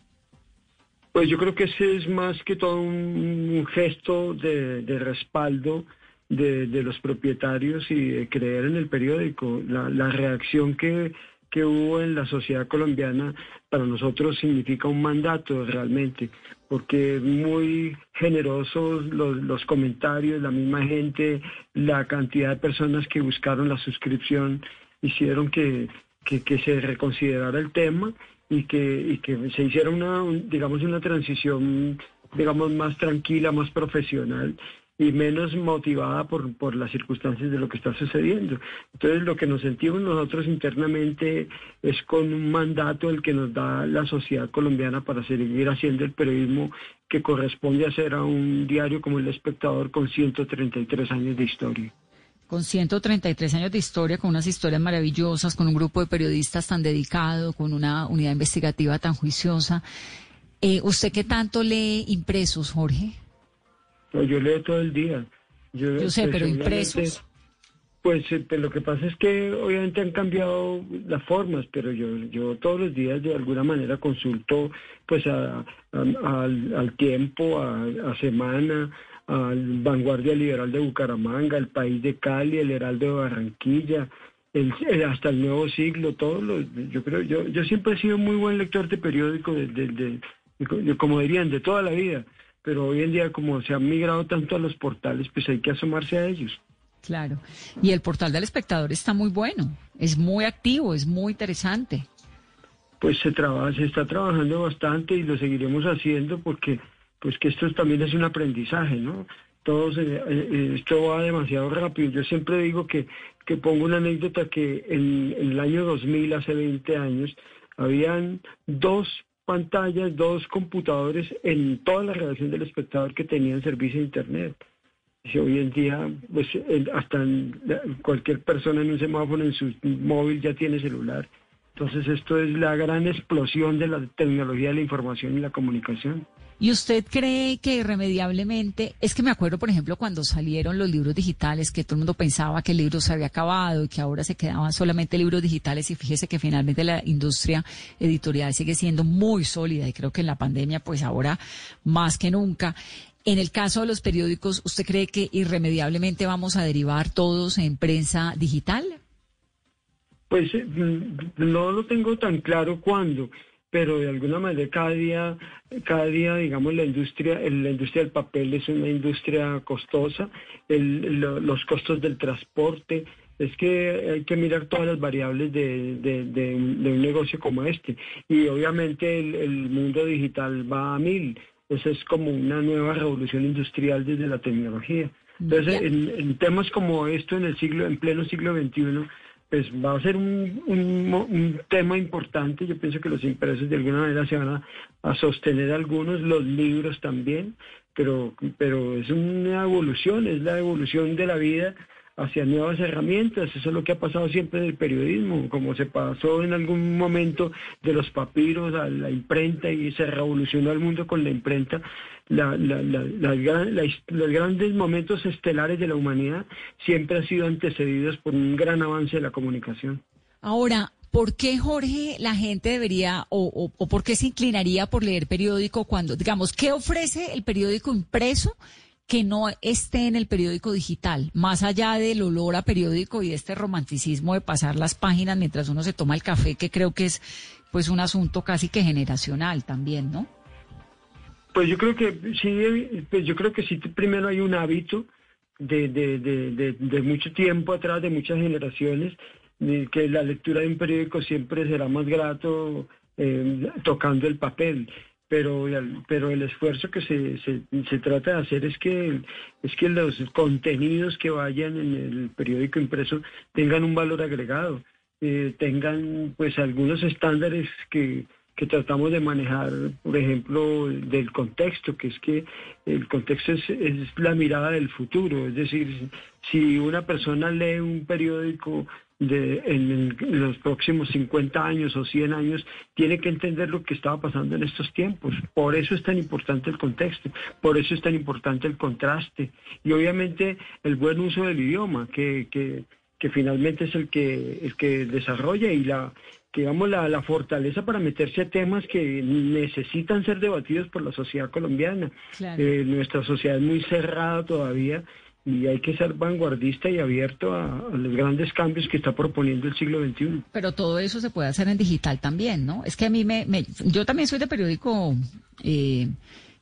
Pues yo creo que ese es más que todo un, gesto de, de respaldo de, los propietarios y de creer en el periódico. La, reacción que, que hubo en la sociedad colombiana para nosotros significa un mandato realmente, porque muy generosos los, comentarios, la misma gente, la cantidad de personas que buscaron la suscripción, hicieron que, que, se reconsiderara el tema y que, y que se hiciera una, digamos, una transición digamos, más tranquila, más profesional y menos motivada por, por las circunstancias de lo que está sucediendo. Entonces lo que nos sentimos nosotros internamente es con un mandato el que nos da la sociedad colombiana para seguir haciendo el periodismo que corresponde hacer a un diario como El Espectador con 133 años de historia con 133 años de historia, con unas historias maravillosas, con un grupo de periodistas tan dedicado, con una unidad investigativa tan juiciosa. Eh, ¿Usted qué tanto lee impresos, Jorge? Yo leo todo el día. Yo, sé, pero impresos. Pues, eh, lo que pasa es que obviamente han cambiado las formas, pero yo, yo todos los días de alguna manera consulto pues a, al, tiempo, a, semana, al Vanguardia Liberal de Bucaramanga, el País de Cali, el Heraldo de Barranquilla, el, hasta el Nuevo Siglo, todos los, yo creo, yo, yo siempre he sido muy buen lector de periódico, de, como dirían, de toda la vida pero hoy en día como se han migrado tanto a los portales, pues hay que asomarse a ellos. Claro. Y el portal del espectador está muy bueno, es muy activo, es muy interesante. Pues se trabaja, se está trabajando bastante y lo seguiremos haciendo porque pues que esto también es un aprendizaje, ¿no? todos, eh, eh, esto va demasiado rápido. Yo siempre digo que, que pongo una anécdota que en, en el año 2000, hace 20 años, habían dos pantallas, dos computadores en toda la redacción del espectador que tenían servicio de Internet. Y hoy en día, pues hasta cualquier persona en un semáforo en su móvil ya tiene celular. Entonces esto es la gran explosión de la tecnología de la información y la comunicación. ¿Y usted cree que irremediablemente, es que me acuerdo, por ejemplo, cuando salieron los libros digitales, que todo el mundo pensaba que el libro se había acabado y que ahora se quedaban solamente libros digitales y fíjese que finalmente la industria editorial sigue siendo muy sólida y creo que en la pandemia, pues ahora más que nunca. En el caso de los periódicos, ¿usted cree que irremediablemente vamos a derivar todos en prensa digital? Pues eh, no lo tengo tan claro cuándo pero de alguna manera cada día, cada día, digamos, la industria, la industria del papel es una industria costosa, los costos del transporte, es que hay que mirar todas las variables de, un negocio como este. Y obviamente el, mundo digital va a mil. Eso es como una nueva revolución industrial desde la tecnología. Entonces, en, en, temas como esto en el siglo, en pleno siglo XXI, pues va a ser un, un, tema importante. Yo pienso que los impresos de alguna manera se van a, sostener algunos, los libros también, pero, pero es una evolución, es la evolución de la vida hacia nuevas herramientas. Eso es lo que ha pasado siempre en el periodismo, como se pasó en algún momento de los papiros a la imprenta y se revolucionó el mundo con la imprenta. La, los grandes momentos estelares de la humanidad siempre han sido antecedidos por un gran avance de la comunicación. Ahora, ¿por qué, Jorge, la gente debería o, o por qué se inclinaría por leer periódico cuando, digamos, qué ofrece el periódico impreso? que no esté en el periódico digital, más allá del olor a periódico y este romanticismo de pasar las páginas mientras uno se toma el café, que creo que es pues un asunto casi que generacional también, ¿no? Pues yo creo que sí, pues yo creo que sí, primero hay un hábito de, de, mucho tiempo atrás, de muchas generaciones, que la lectura de un periódico siempre será más grato eh, tocando el papel pero, pero el esfuerzo que se, se, trata de hacer es que, es que los contenidos que vayan en el periódico impreso tengan un valor agregado, eh, tengan pues algunos estándares que, que tratamos de manejar, por ejemplo, del contexto, que es que el contexto es, la mirada del futuro. Es decir, si una persona lee un periódico de, en, los próximos 50 años o 100 años, tiene que entender lo que estaba pasando en estos tiempos. Por eso es tan importante el contexto, por eso es tan importante el contraste y obviamente el buen uso del idioma, que, que, que finalmente es el que, el que desarrolla y la, digamos, la, la, fortaleza para meterse a temas que necesitan ser debatidos por la sociedad colombiana. Eh, nuestra sociedad es muy cerrada todavía y hay que ser vanguardista y abierto a, los grandes cambios que está proponiendo el siglo XXI. Pero todo eso se puede hacer en digital también, ¿no? Es que a mí me, yo también soy de periódico eh,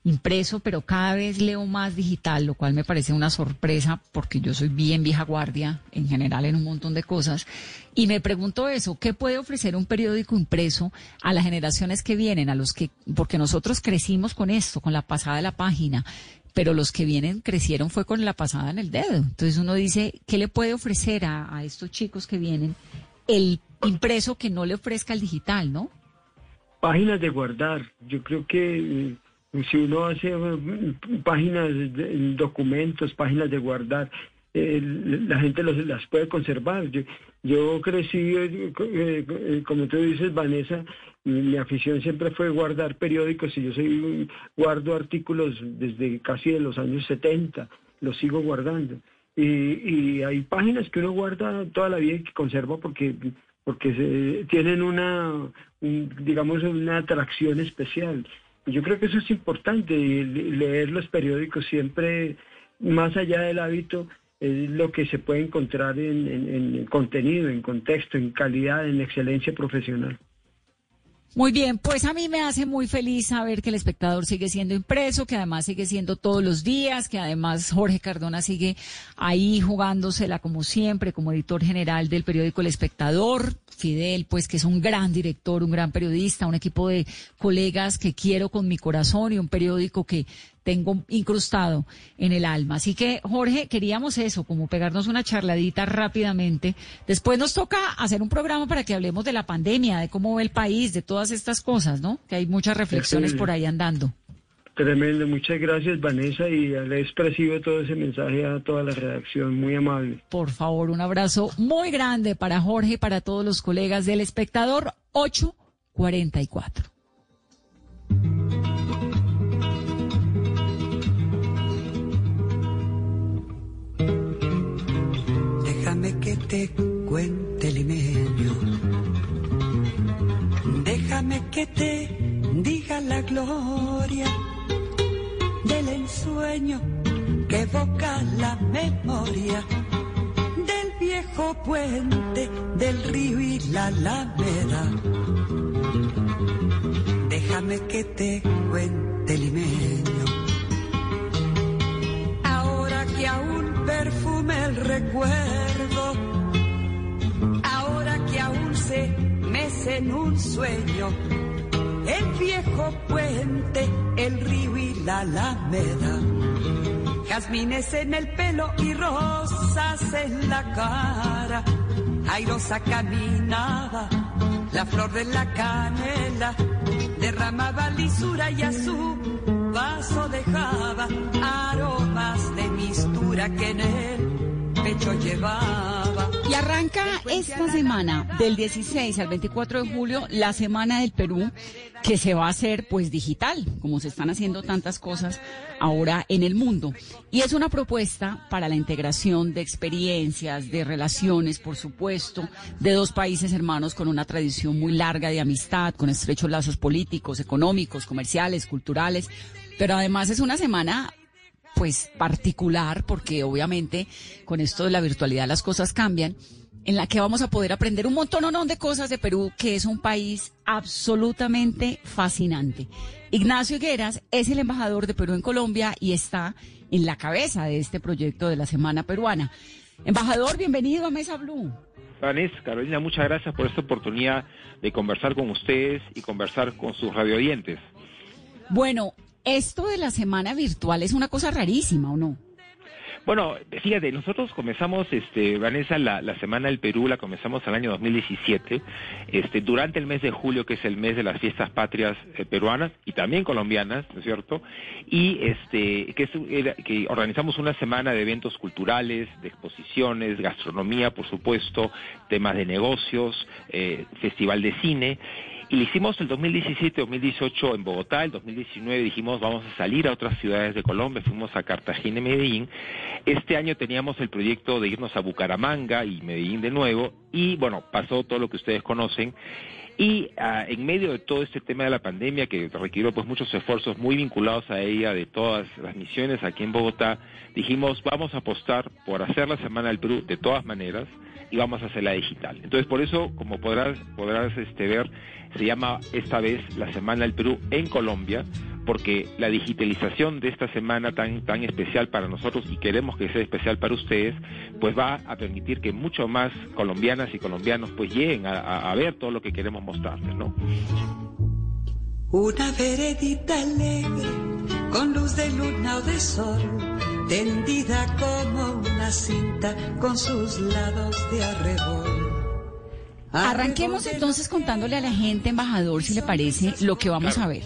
impreso, pero cada vez leo más digital, lo cual me parece una sorpresa porque yo soy bien vieja guardia en general en un montón de cosas. Y me pregunto eso, ¿qué puede ofrecer un periódico impreso a las generaciones que vienen, a los que, porque nosotros crecimos con esto, con la pasada de la página, pero los que vienen crecieron fue con la pasada en el dedo. Entonces uno dice, ¿qué le puede ofrecer a, estos chicos que vienen el impreso que no le ofrezca el digital, no? Páginas de guardar. Yo creo que eh, si uno hace eh, páginas, de, documentos, páginas de guardar, eh, la gente los, las puede conservar. Yo, crecí, como tú dices, Vanessa, mi afición siempre fue guardar periódicos y yo soy guardo artículos desde casi de los años 70, los sigo guardando. Y, hay páginas que uno guarda toda la vida y que conserva porque porque se, tienen una digamos una atracción especial. Yo creo que eso es importante leer los periódicos siempre más allá del hábito es lo que se puede encontrar en, en contenido, en contexto, en calidad, en excelencia profesional. Muy bien, pues a mí me hace muy feliz saber que el espectador sigue siendo impreso, que además sigue siendo todos los días, que además Jorge Cardona sigue ahí jugándosela como siempre, como editor general del periódico El Espectador. Fidel, pues que es un gran director, un gran periodista, un equipo de colegas que quiero con mi corazón y un periódico que tengo incrustado en el alma. Así que, Jorge, queríamos eso, como pegarnos una charladita rápidamente. Después nos toca hacer un programa para que hablemos de la pandemia, de cómo ve el país, de todas estas cosas, ¿no? Que hay muchas reflexiones por ahí andando. Tremendo, muchas gracias Vanessa y le expresivo todo ese mensaje a toda la redacción, muy amable. Por favor, un abrazo muy grande para Jorge y para todos los colegas del espectador 844. Te cuente limeño. Déjame que te diga la gloria del ensueño que evoca la memoria del viejo puente del río y la alameda. Déjame que te cuente limeño. Ahora que aún perfume el recuerdo, en un sueño el viejo puente, el río y la alameda. Jazmines en el pelo y rosas en la cara. Airosa caminaba, la flor de la canela derramaba lisura y a su vaso dejaba aromas de mistura que en el pecho llevaba. Y arranca esta semana, del 16 al 24 de julio, la Semana del Perú, que se va a hacer pues digital, como se están haciendo tantas cosas ahora en el mundo. Y es una propuesta para la integración de experiencias, de relaciones, por supuesto, de dos países hermanos con una tradición muy larga de amistad, con estrechos lazos políticos, económicos, comerciales, culturales. Pero además es una semana pues particular, porque obviamente con esto de la virtualidad las cosas cambian, en la que vamos a poder aprender un montón o no de cosas de Perú, que es un país absolutamente fascinante. Ignacio Higueras es el embajador de Perú en Colombia y está en la cabeza de este proyecto de la Semana Peruana. Embajador, bienvenido a Mesa Blue. Vanessa, Carolina, muchas gracias por esta oportunidad de conversar con ustedes y conversar con sus radioyentes. Bueno, esto de la semana virtual es una cosa rarísima, ¿o no? Bueno, fíjate, nosotros comenzamos, este, Vanessa, la, Semana del Perú la comenzamos el año 2017, este, durante el mes de julio, que es el mes de las fiestas patrias eh, peruanas y también colombianas, ¿no es cierto? Y este, que, que organizamos una semana de eventos culturales, de exposiciones, gastronomía, por supuesto, temas de negocios, eh, festival de cine. Y hicimos el 2017-2018 en Bogotá, el 2019 dijimos vamos a salir a otras ciudades de Colombia, fuimos a Cartagena y Medellín. Este año teníamos el proyecto de irnos a Bucaramanga y Medellín de nuevo y bueno, pasó todo lo que ustedes conocen. Y ah, en medio de todo este tema de la pandemia que requirió pues muchos esfuerzos muy vinculados a ella de todas las misiones aquí en Bogotá, dijimos vamos a apostar por hacer la Semana del Perú de todas maneras y vamos a hacerla digital. Entonces por eso, como podrás, podrás este, ver, se llama esta vez la Semana del Perú en Colombia, porque la digitalización de esta semana tan, tan especial para nosotros y queremos que sea especial para ustedes, pues va a permitir que mucho más colombianas y colombianos pues lleguen a, a ver todo lo que queremos mostrarles, ¿no? Una veredita alegre, con luz de luna o de sol, tendida como una cinta con sus lados de arrebol. Arranquemos entonces contándole a la gente, embajador, si le parece, lo que vamos a ver.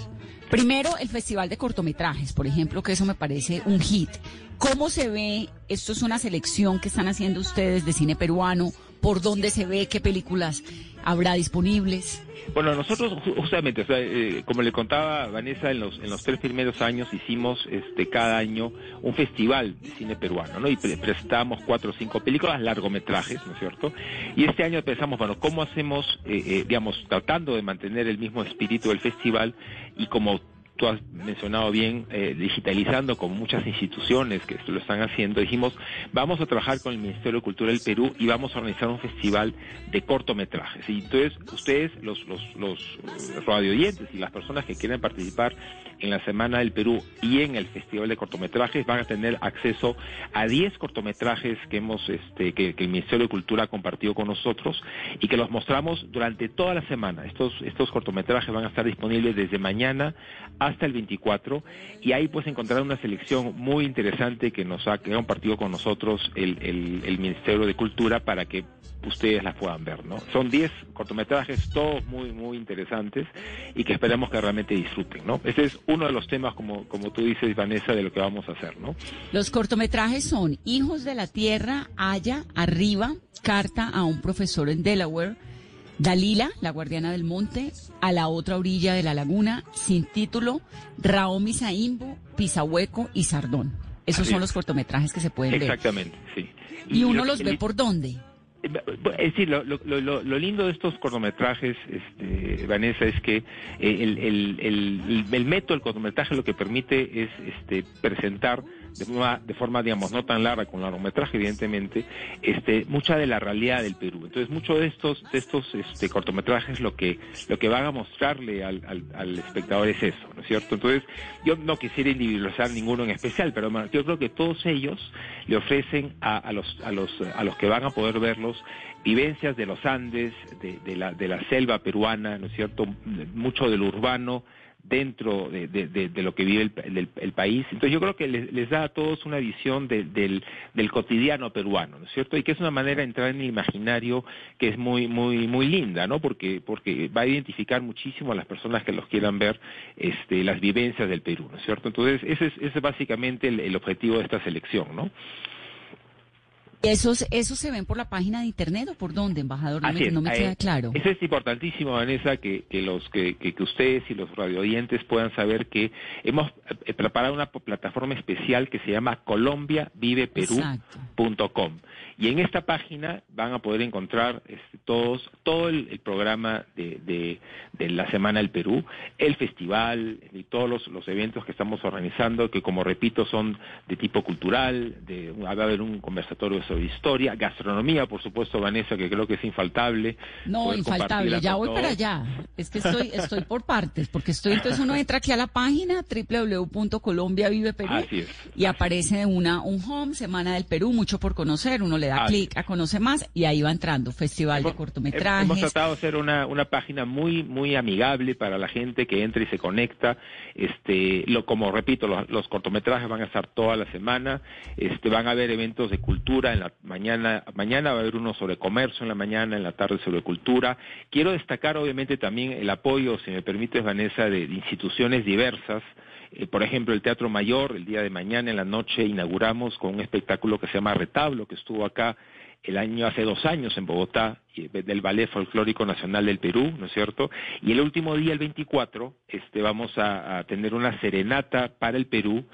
Primero, el Festival de Cortometrajes, por ejemplo, que eso me parece un hit. ¿Cómo se ve? Esto es una selección que están haciendo ustedes de cine peruano. ¿Por dónde se ve? ¿Qué películas habrá disponibles? Bueno, nosotros justamente, eh, como le contaba Vanessa, en los, en los tres primeros años hicimos este, cada año un festival de cine peruano, ¿no? Y prestamos cuatro o cinco películas, largometrajes, ¿no es cierto? Y este año pensamos, bueno, ¿cómo hacemos, eh, eh, digamos, tratando de mantener el mismo espíritu del festival y como tú has mencionado bien, eh, digitalizando con muchas instituciones que lo están haciendo, dijimos, vamos a trabajar con el Ministerio de Cultura del Perú y vamos a organizar un festival de cortometrajes. Y entonces, ustedes, los, los, los radioyentes y las personas que quieren participar en la Semana del Perú y en el Festival de Cortometrajes van a tener acceso a 10 cortometrajes que hemos, este, que, que el Ministerio de Cultura ha compartido con nosotros y que los mostramos durante toda la semana. Estos, estos cortometrajes van a estar disponibles desde mañana hasta hasta el 24 y ahí puedes encontrar una selección muy interesante que nos ha, compartido con nosotros el, el, el Ministerio de Cultura para que ustedes las puedan ver, ¿no? Son 10 cortometrajes, todos muy, muy interesantes y que esperamos que realmente disfruten, ¿no? Ese es uno de los temas, como, como tú dices, Vanessa, de lo que vamos a hacer, ¿no? Los cortometrajes son Hijos de la Tierra, Haya, Arriba, Carta a un profesor en Delaware, Dalila, la guardiana del monte, a la otra orilla de la laguna, sin título, Raomi Saimbo, Pisahueco y Sardón. Esos Así son es. los cortometrajes que se pueden ver. Exactamente, sí. ¿Y uno lo- los ve por dónde? Es decir, lo, lo- lo- lo lindo de estos cortometrajes, este, Vanessa, es que eh, el, el- el- el método del cortometraje lo que permite es este, presentar de forma, de forma, digamos, no tan larga con largometraje, evidentemente, este, mucha de la realidad del Perú. Entonces, muchos de estos, de estos este, cortometrajes lo que, lo que van a mostrarle al, al- al espectador es eso, ¿no es cierto? Entonces, yo no quisiera individualizar ninguno en especial, pero yo creo que todos ellos le ofrecen a, a los, a, los, a los que van a poder verlos vivencias de los Andes, de, de la, de la selva peruana, ¿no es cierto? Mucho del urbano dentro de, lo que vive el, el- el país. Entonces yo creo que les, da a todos una visión de- del, del cotidiano peruano, ¿no es cierto? Y que es una manera de entrar en el imaginario que es muy muy muy linda, ¿no? Porque porque va a identificar muchísimo a las personas que los quieran ver este, las vivencias del Perú, ¿no es cierto? Entonces ese es, ese es básicamente el, el objetivo de esta selección, ¿no? ¿Esos, ¿Esos se ven por la página de internet o por dónde, embajador? No Así me, es, no me eh, queda claro. Eso es importantísimo, Vanessa, que, que los que, que, que ustedes y los radioyentes puedan saber que hemos eh, preparado una plataforma especial que se llama colombiaviveperú.com y en esta página van a poder encontrar este, todos todo el, el programa de, de, de la Semana del Perú, el festival y todos los, los eventos que estamos organizando, que como repito son de tipo cultural, de, va a haber un conversatorio sobre historia, gastronomía, por supuesto, Vanessa, que creo que es infaltable. No, infaltable. Ya voy para allá. Es que estoy, estoy por partes, porque estoy, entonces uno entra aquí a la página www.colombiaviveperú y aparece una, un home, Semana del Perú, mucho por conocer, uno le da Así clic a conocer más y ahí va entrando, Festival de cortometrajes. Hemos tratado de hacer una, una página muy muy amigable para la gente que entra y se conecta. Este, lo como repito, los, los cortometrajes van a estar toda la semana. Este, van a haber eventos de cultura en la mañana. Mañana va a haber uno sobre comercio en la mañana, en la tarde sobre cultura. Quiero destacar obviamente también el apoyo, si me permites, Vanessa, de, de instituciones diversas. Eh, por ejemplo, el Teatro Mayor, el día de mañana en la noche inauguramos con un espectáculo que se llama Retablo, que estuvo acá el año hace dos años en Bogotá, y- del Ballet Folclórico Nacional del Perú, ¿no es cierto? Y el último día, el 24, este, vamos a tener una serenata para el Perú,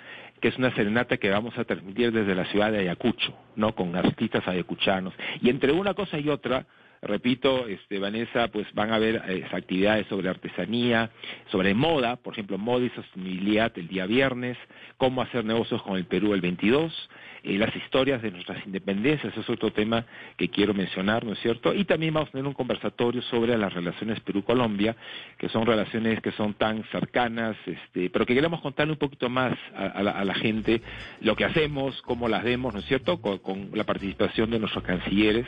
que es una serenata que vamos a transmitir desde la ciudad de Ayacucho, ¿no? Con artistas ayacuchanos. Y entre una cosa y otra, repito, este, Vanessa, pues van a haber eh, actividades sobre artesanía, sobre moda, por ejemplo, moda y sostenibilidad el día viernes, cómo hacer negocios con el Perú el 22, eh, las historias de nuestras independencias, es otro tema que quiero mencionar, ¿no es cierto? Y también vamos a tener un conversatorio sobre las relaciones Perú-Colombia, que son relaciones que son tan cercanas, este, pero que queremos contarle un poquito más a, a la, a la gente lo que hacemos, cómo las vemos, ¿no es cierto? Con, con la participación de nuestros cancilleres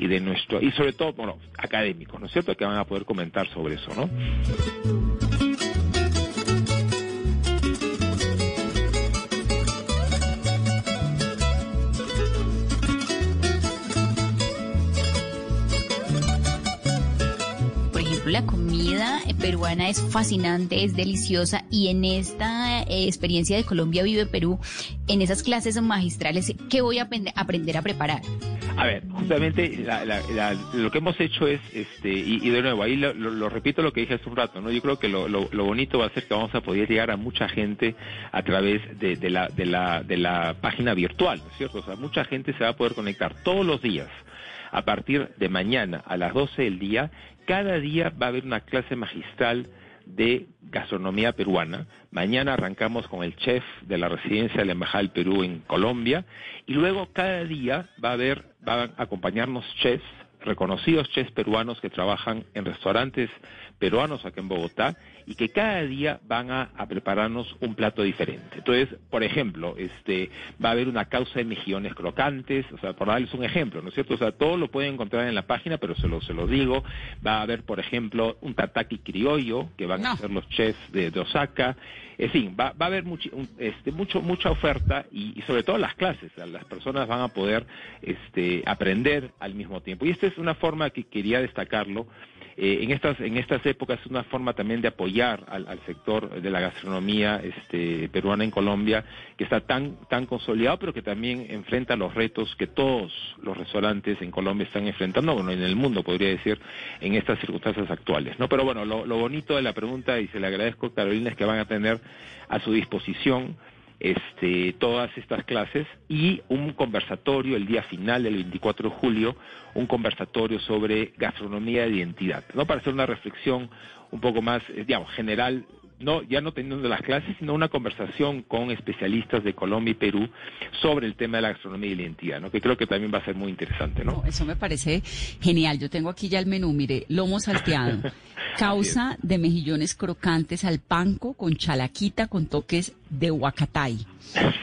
y de nuestro y sobre todo, bueno, académicos, ¿no es cierto? Que van a poder comentar sobre eso, ¿no? Por ejemplo, la comida eh, peruana es fascinante, es deliciosa y en esta eh, experiencia de Colombia Vive Perú, en esas clases magistrales, ¿qué voy a aprender, aprender a preparar? A ver, justamente la- la- la- lo que hemos hecho es, este, y, de nuevo, ahí lo, repito lo que dije hace un rato, ¿no? Yo creo que lo bonito va a ser que vamos a poder llegar a mucha gente a través de, de la, de, la, de la página virtual, ¿no es cierto? O sea, mucha gente se va a poder conectar todos los días. A partir de mañana a las 12 del día, cada día va a haber una clase magistral de gastronomía peruana. Mañana arrancamos con el chef de la residencia de la Embajada del Perú en Colombia y luego cada día va a haber, van a acompañarnos chefs, reconocidos chefs peruanos que trabajan en restaurantes peruanos acá en Bogotá y que cada día van a, a prepararnos un plato diferente. Entonces, por ejemplo, este va a haber una causa de mejillones crocantes, o sea, por darles un ejemplo, ¿no es cierto? O sea, todo lo pueden encontrar en la página, pero se lo, se lo digo. Va a haber, por ejemplo, un tataki criollo, que van a ser los chefs de, de Osaka. En fin, va, va a haber mucho, un- este, mucho, mucha oferta y, y sobre todo las clases. Las personas van a poder este, aprender al mismo tiempo. Y esta es una forma que quería destacarlo. Eh, en estas en estas épocas es una forma también de apoyar al, al sector de la gastronomía este, peruana en Colombia que está tan tan consolidado pero que también enfrenta los retos que todos los restaurantes en Colombia están enfrentando bueno en el mundo podría decir en estas circunstancias actuales no pero bueno lo, lo bonito de la pregunta y se le agradezco Carolina es que van a tener a su disposición este, todas estas clases y un conversatorio el día final del 24 de julio, un conversatorio sobre gastronomía de identidad, ¿no? Para hacer una reflexión un poco más, eh, digamos, general, no, ya no teniendo las clases, sino una conversación con especialistas de Colombia y Perú sobre el tema de la gastronomía de la identidad, ¿no? Que creo que también va a ser muy interesante, ¿no? Eso me parece genial. Yo tengo aquí ya el menú, mire, lomo salteado, (laughs) causa de mejillones crocantes al panco con chalaquita con toques de huacatay,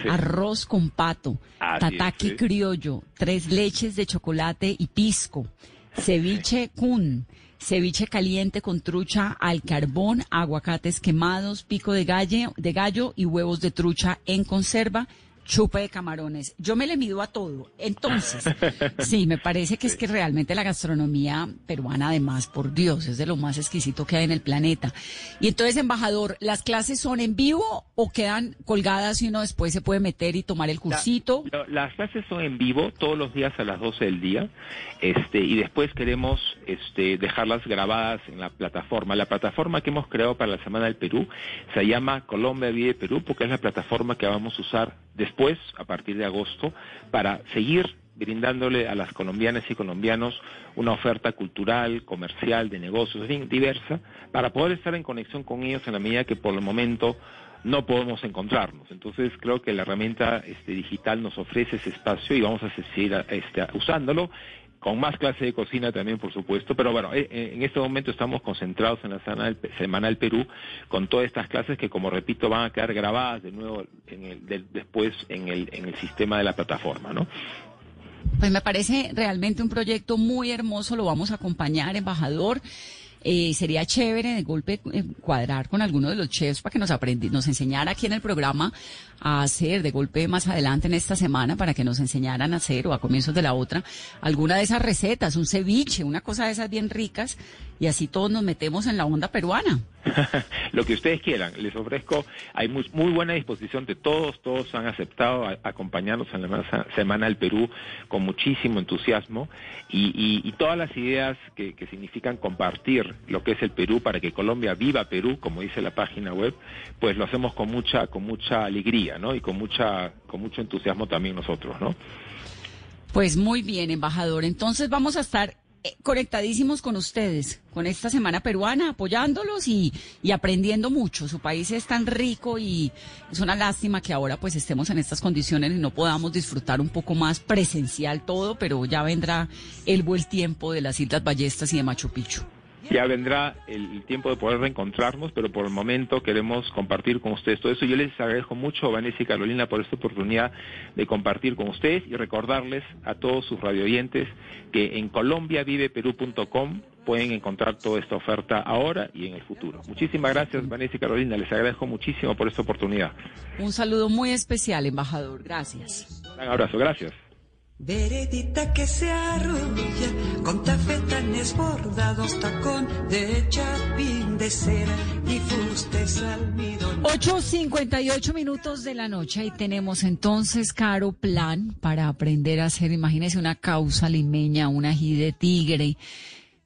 arroz con pato, Así tataki es, sí. criollo, tres leches de chocolate y pisco, ceviche kun, ceviche caliente con trucha al carbón, aguacates quemados, pico de gallo, de gallo y huevos de trucha en conserva, chupa de camarones. Yo me le mido a todo. Entonces, (laughs) sí, me parece que es que realmente la gastronomía peruana, además, por Dios, es de lo más exquisito que hay en el planeta. Y entonces, embajador, ¿las clases son en vivo o quedan colgadas y uno después se puede meter y tomar el cursito? La- las clases son en vivo todos los días a las 12 del día este, y después queremos este, dejarlas grabadas en la plataforma. La plataforma que hemos creado para la Semana del Perú se llama Colombia Vive Perú porque es la plataforma que vamos a usar después, a partir de agosto, para seguir brindándole a las colombianas y colombianos una oferta cultural, comercial, de negocios, en diversa, para poder estar en conexión con ellos en la medida que por el momento no podemos encontrarnos. Entonces creo que la herramienta este, digital nos ofrece ese espacio y vamos a seguir este, usándolo con más clase de cocina también, por supuesto, pero bueno, eh, eh, en este momento estamos concentrados en la Semana del, Perú con todas estas clases que, como repito, van a quedar grabadas de nuevo en el, del- después en el, en el sistema de la plataforma, ¿no? Pues me parece realmente un proyecto muy hermoso, lo vamos a acompañar, embajador. Eh, sería chévere de golpe eh, cuadrar con alguno de los chefs para que nos aprendi nos enseñara aquí en el programa a hacer de golpe más adelante en esta semana para que nos enseñaran a hacer o a comienzos de la otra alguna de esas recetas, un ceviche, una cosa de esas bien ricas y así todos nos metemos en la onda peruana. (laughs) lo que ustedes quieran. Les ofrezco, hay muy, muy buena disposición de todos, todos han aceptado a- acompañarnos en la Semana del Perú con muchísimo entusiasmo y, y- y todas las ideas que, que significan compartir lo que es el Perú para que Colombia viva Perú, como dice la página web, pues lo hacemos con mucha, con mucha alegría, ¿no? Y con mucha, con mucho entusiasmo también nosotros, ¿no? Pues muy bien, embajador. Entonces vamos a estar conectadísimos con ustedes, con esta semana peruana, apoyándolos y, y aprendiendo mucho. Su país es tan rico y es una lástima que ahora pues estemos en estas condiciones y no podamos disfrutar un poco más presencial todo, pero ya vendrá el buen tiempo de las Islas Ballestas y de Machu Picchu. Ya vendrá el, tiempo de poder reencontrarnos, pero por el momento queremos compartir con ustedes todo eso. Yo les agradezco mucho, Vanessa y Carolina, por esta oportunidad de compartir con ustedes y recordarles a todos sus radioyentes que en colombiaviveperú.com pueden encontrar toda esta oferta ahora y en el futuro. Muchísimas gracias, Vanessa y Carolina. Les agradezco muchísimo por esta oportunidad. Un saludo muy especial, embajador. Gracias. Un abrazo, gracias. Veredita que se arrulla con tafetanes bordados, tacón de chapín de cera y fustes almidón. 8.58 minutos de la noche y tenemos entonces, Caro, plan para aprender a hacer, imagínese una causa limeña, un ají de tigre,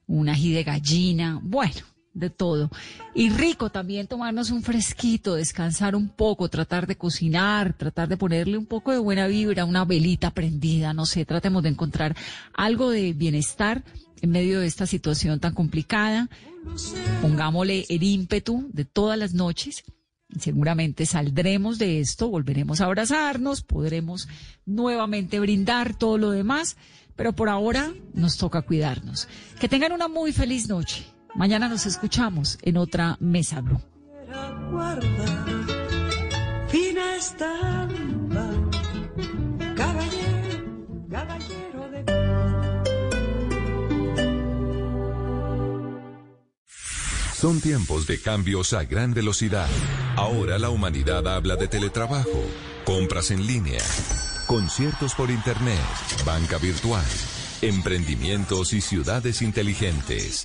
un ají de gallina, bueno, de todo. Y rico también tomarnos un fresquito, descansar un poco, tratar de cocinar, tratar de ponerle un poco de buena vibra, una velita prendida, no sé, tratemos de encontrar algo de bienestar en medio de esta situación tan complicada. Pongámosle el ímpetu de todas las noches. Seguramente saldremos de esto, volveremos a abrazarnos, podremos nuevamente brindar todo lo demás, pero por ahora nos toca cuidarnos. Que tengan una muy feliz noche. Mañana nos escuchamos en otra Mesa Blue. Fina estampa, caballero, caballero de... Son tiempos de cambios a gran velocidad. Ahora la humanidad habla de teletrabajo, compras en línea, conciertos por internet, banca virtual, emprendimientos y ciudades inteligentes.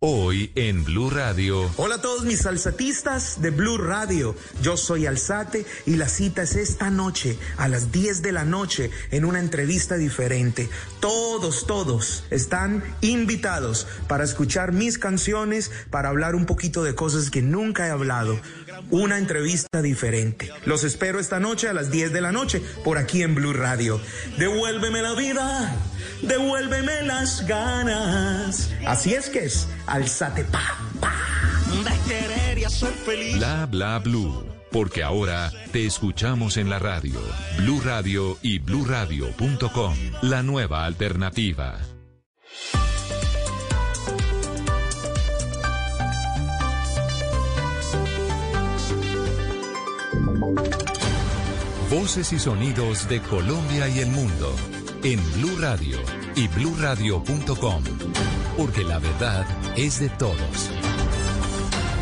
Hoy en Blue Radio. Hola a todos mis alzatistas de Blue Radio. Yo soy Alzate y la cita es esta noche a las 10 de la noche en una entrevista diferente. Todos, todos están invitados para escuchar mis canciones, para hablar un poquito de cosas que nunca he hablado. Una entrevista diferente. Los espero esta noche a las 10 de la noche por aquí en Blue Radio. Devuélveme la vida, devuélveme las ganas. Así es que es, alzate pa, pa. De querer y hacer feliz. Bla bla blue. Porque ahora te escuchamos en la radio. Blue Radio y bluradio.com. La nueva alternativa. Voces y sonidos de Colombia y el mundo en Blue Radio y bluradio.com, porque la verdad es de todos.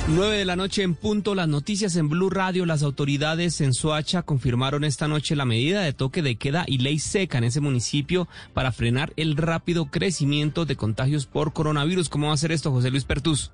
9 de la noche en punto, las noticias en Blue Radio. Las autoridades en Soacha confirmaron esta noche la medida de toque de queda y ley seca en ese municipio para frenar el rápido crecimiento de contagios por coronavirus. ¿Cómo va a ser esto, José Luis Pertus?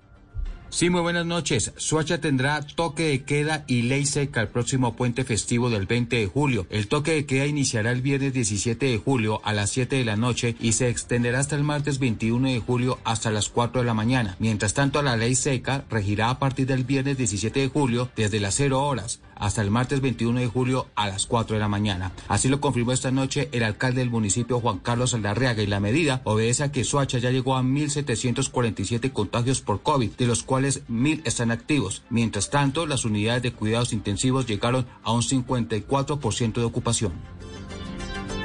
Sí, muy buenas noches. Suacha tendrá toque de queda y ley seca el próximo puente festivo del 20 de julio. El toque de queda iniciará el viernes 17 de julio a las 7 de la noche y se extenderá hasta el martes 21 de julio hasta las 4 de la mañana. Mientras tanto, la ley seca regirá a partir del viernes 17 de julio desde las 0 horas hasta el martes 21 de julio a las 4 de la mañana. Así lo confirmó esta noche el alcalde del municipio Juan Carlos Aldarreaga y la medida obedece a que Soacha ya llegó a 1.747 contagios por COVID, de los cuales 1.000 están activos. Mientras tanto, las unidades de cuidados intensivos llegaron a un 54% de ocupación.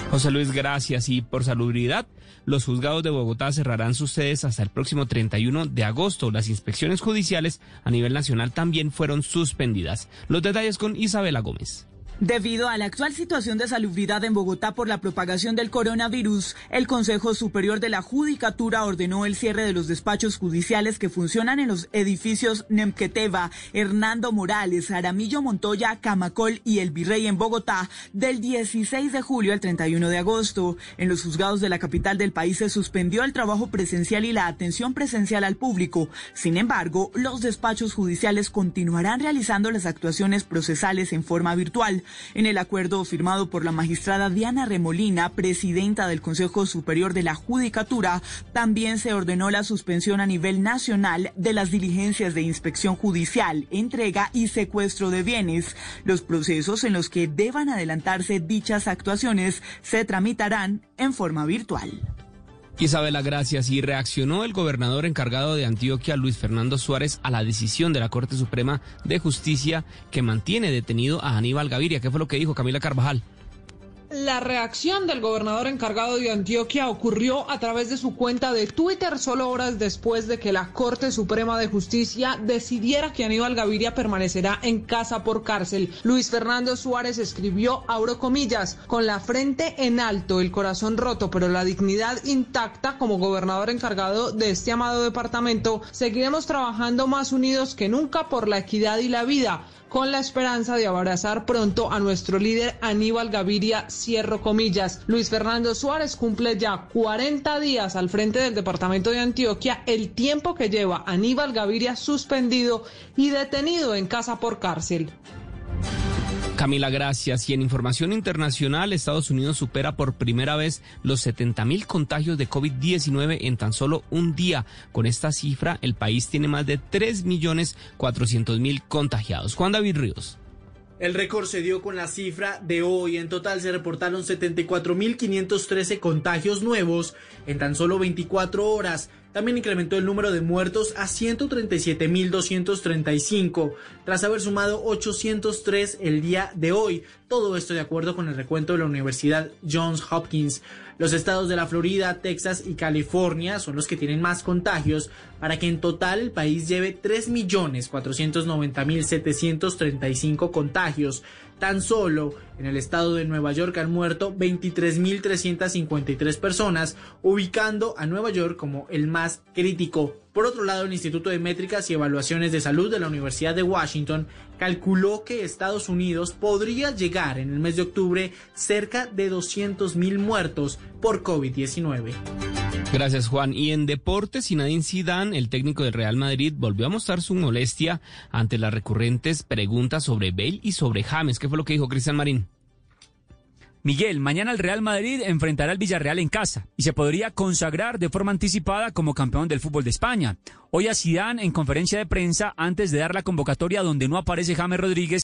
José Luis, gracias. Y por salubridad, los juzgados de Bogotá cerrarán sus sedes hasta el próximo 31 de agosto. Las inspecciones judiciales a nivel nacional también fueron suspendidas. Los detalles con Isabela Gómez. Debido a la actual situación de salubridad en Bogotá por la propagación del coronavirus, el Consejo Superior de la Judicatura ordenó el cierre de los despachos judiciales que funcionan en los edificios Nemqueteva, Hernando Morales, Aramillo Montoya, Camacol y El Virrey en Bogotá del 16 de julio al 31 de agosto. En los juzgados de la capital del país se suspendió el trabajo presencial y la atención presencial al público. Sin embargo, los despachos judiciales continuarán realizando las actuaciones procesales en forma virtual. En el acuerdo firmado por la magistrada Diana Remolina, presidenta del Consejo Superior de la Judicatura, también se ordenó la suspensión a nivel nacional de las diligencias de inspección judicial, entrega y secuestro de bienes. Los procesos en los que deban adelantarse dichas actuaciones se tramitarán en forma virtual. Isabela, gracias. Y reaccionó el gobernador encargado de Antioquia, Luis Fernando Suárez, a la decisión de la Corte Suprema de Justicia que mantiene detenido a Aníbal Gaviria. ¿Qué fue lo que dijo Camila Carvajal? La reacción del gobernador encargado de Antioquia ocurrió a través de su cuenta de Twitter solo horas después de que la Corte Suprema de Justicia decidiera que Aníbal Gaviria permanecerá en casa por cárcel. Luis Fernando Suárez escribió, abro comillas, con la frente en alto, el corazón roto, pero la dignidad intacta como gobernador encargado de este amado departamento, seguiremos trabajando más unidos que nunca por la equidad y la vida con la esperanza de abrazar pronto a nuestro líder Aníbal Gaviria, cierro comillas. Luis Fernando Suárez cumple ya 40 días al frente del departamento de Antioquia, el tiempo que lleva Aníbal Gaviria suspendido y detenido en casa por cárcel. Camila, gracias. Y en información internacional, Estados Unidos supera por primera vez los 70 mil contagios de COVID-19 en tan solo un día. Con esta cifra, el país tiene más de 3 millones 400 mil contagiados. Juan David Ríos. El récord se dio con la cifra de hoy. En total se reportaron 74.513 contagios nuevos en tan solo 24 horas. También incrementó el número de muertos a 137.235, tras haber sumado 803 el día de hoy. Todo esto de acuerdo con el recuento de la Universidad Johns Hopkins. Los estados de la Florida, Texas y California son los que tienen más contagios para que en total el país lleve 3.490.735 contagios. Tan solo en el estado de Nueva York han muerto 23.353 personas, ubicando a Nueva York como el más crítico. Por otro lado, el Instituto de Métricas y Evaluaciones de Salud de la Universidad de Washington calculó que Estados Unidos podría llegar en el mes de octubre cerca de 200.000 muertos por COVID-19. Gracias, Juan. Y en deportes, Zinedine Zidane, el técnico del Real Madrid, volvió a mostrar su molestia ante las recurrentes preguntas sobre Bale y sobre James. ¿Qué fue lo que dijo Cristian Marín? Miguel, mañana el Real Madrid enfrentará al Villarreal en casa y se podría consagrar de forma anticipada como campeón del fútbol de España. Hoy a Zidane en conferencia de prensa antes de dar la convocatoria donde no aparece James Rodríguez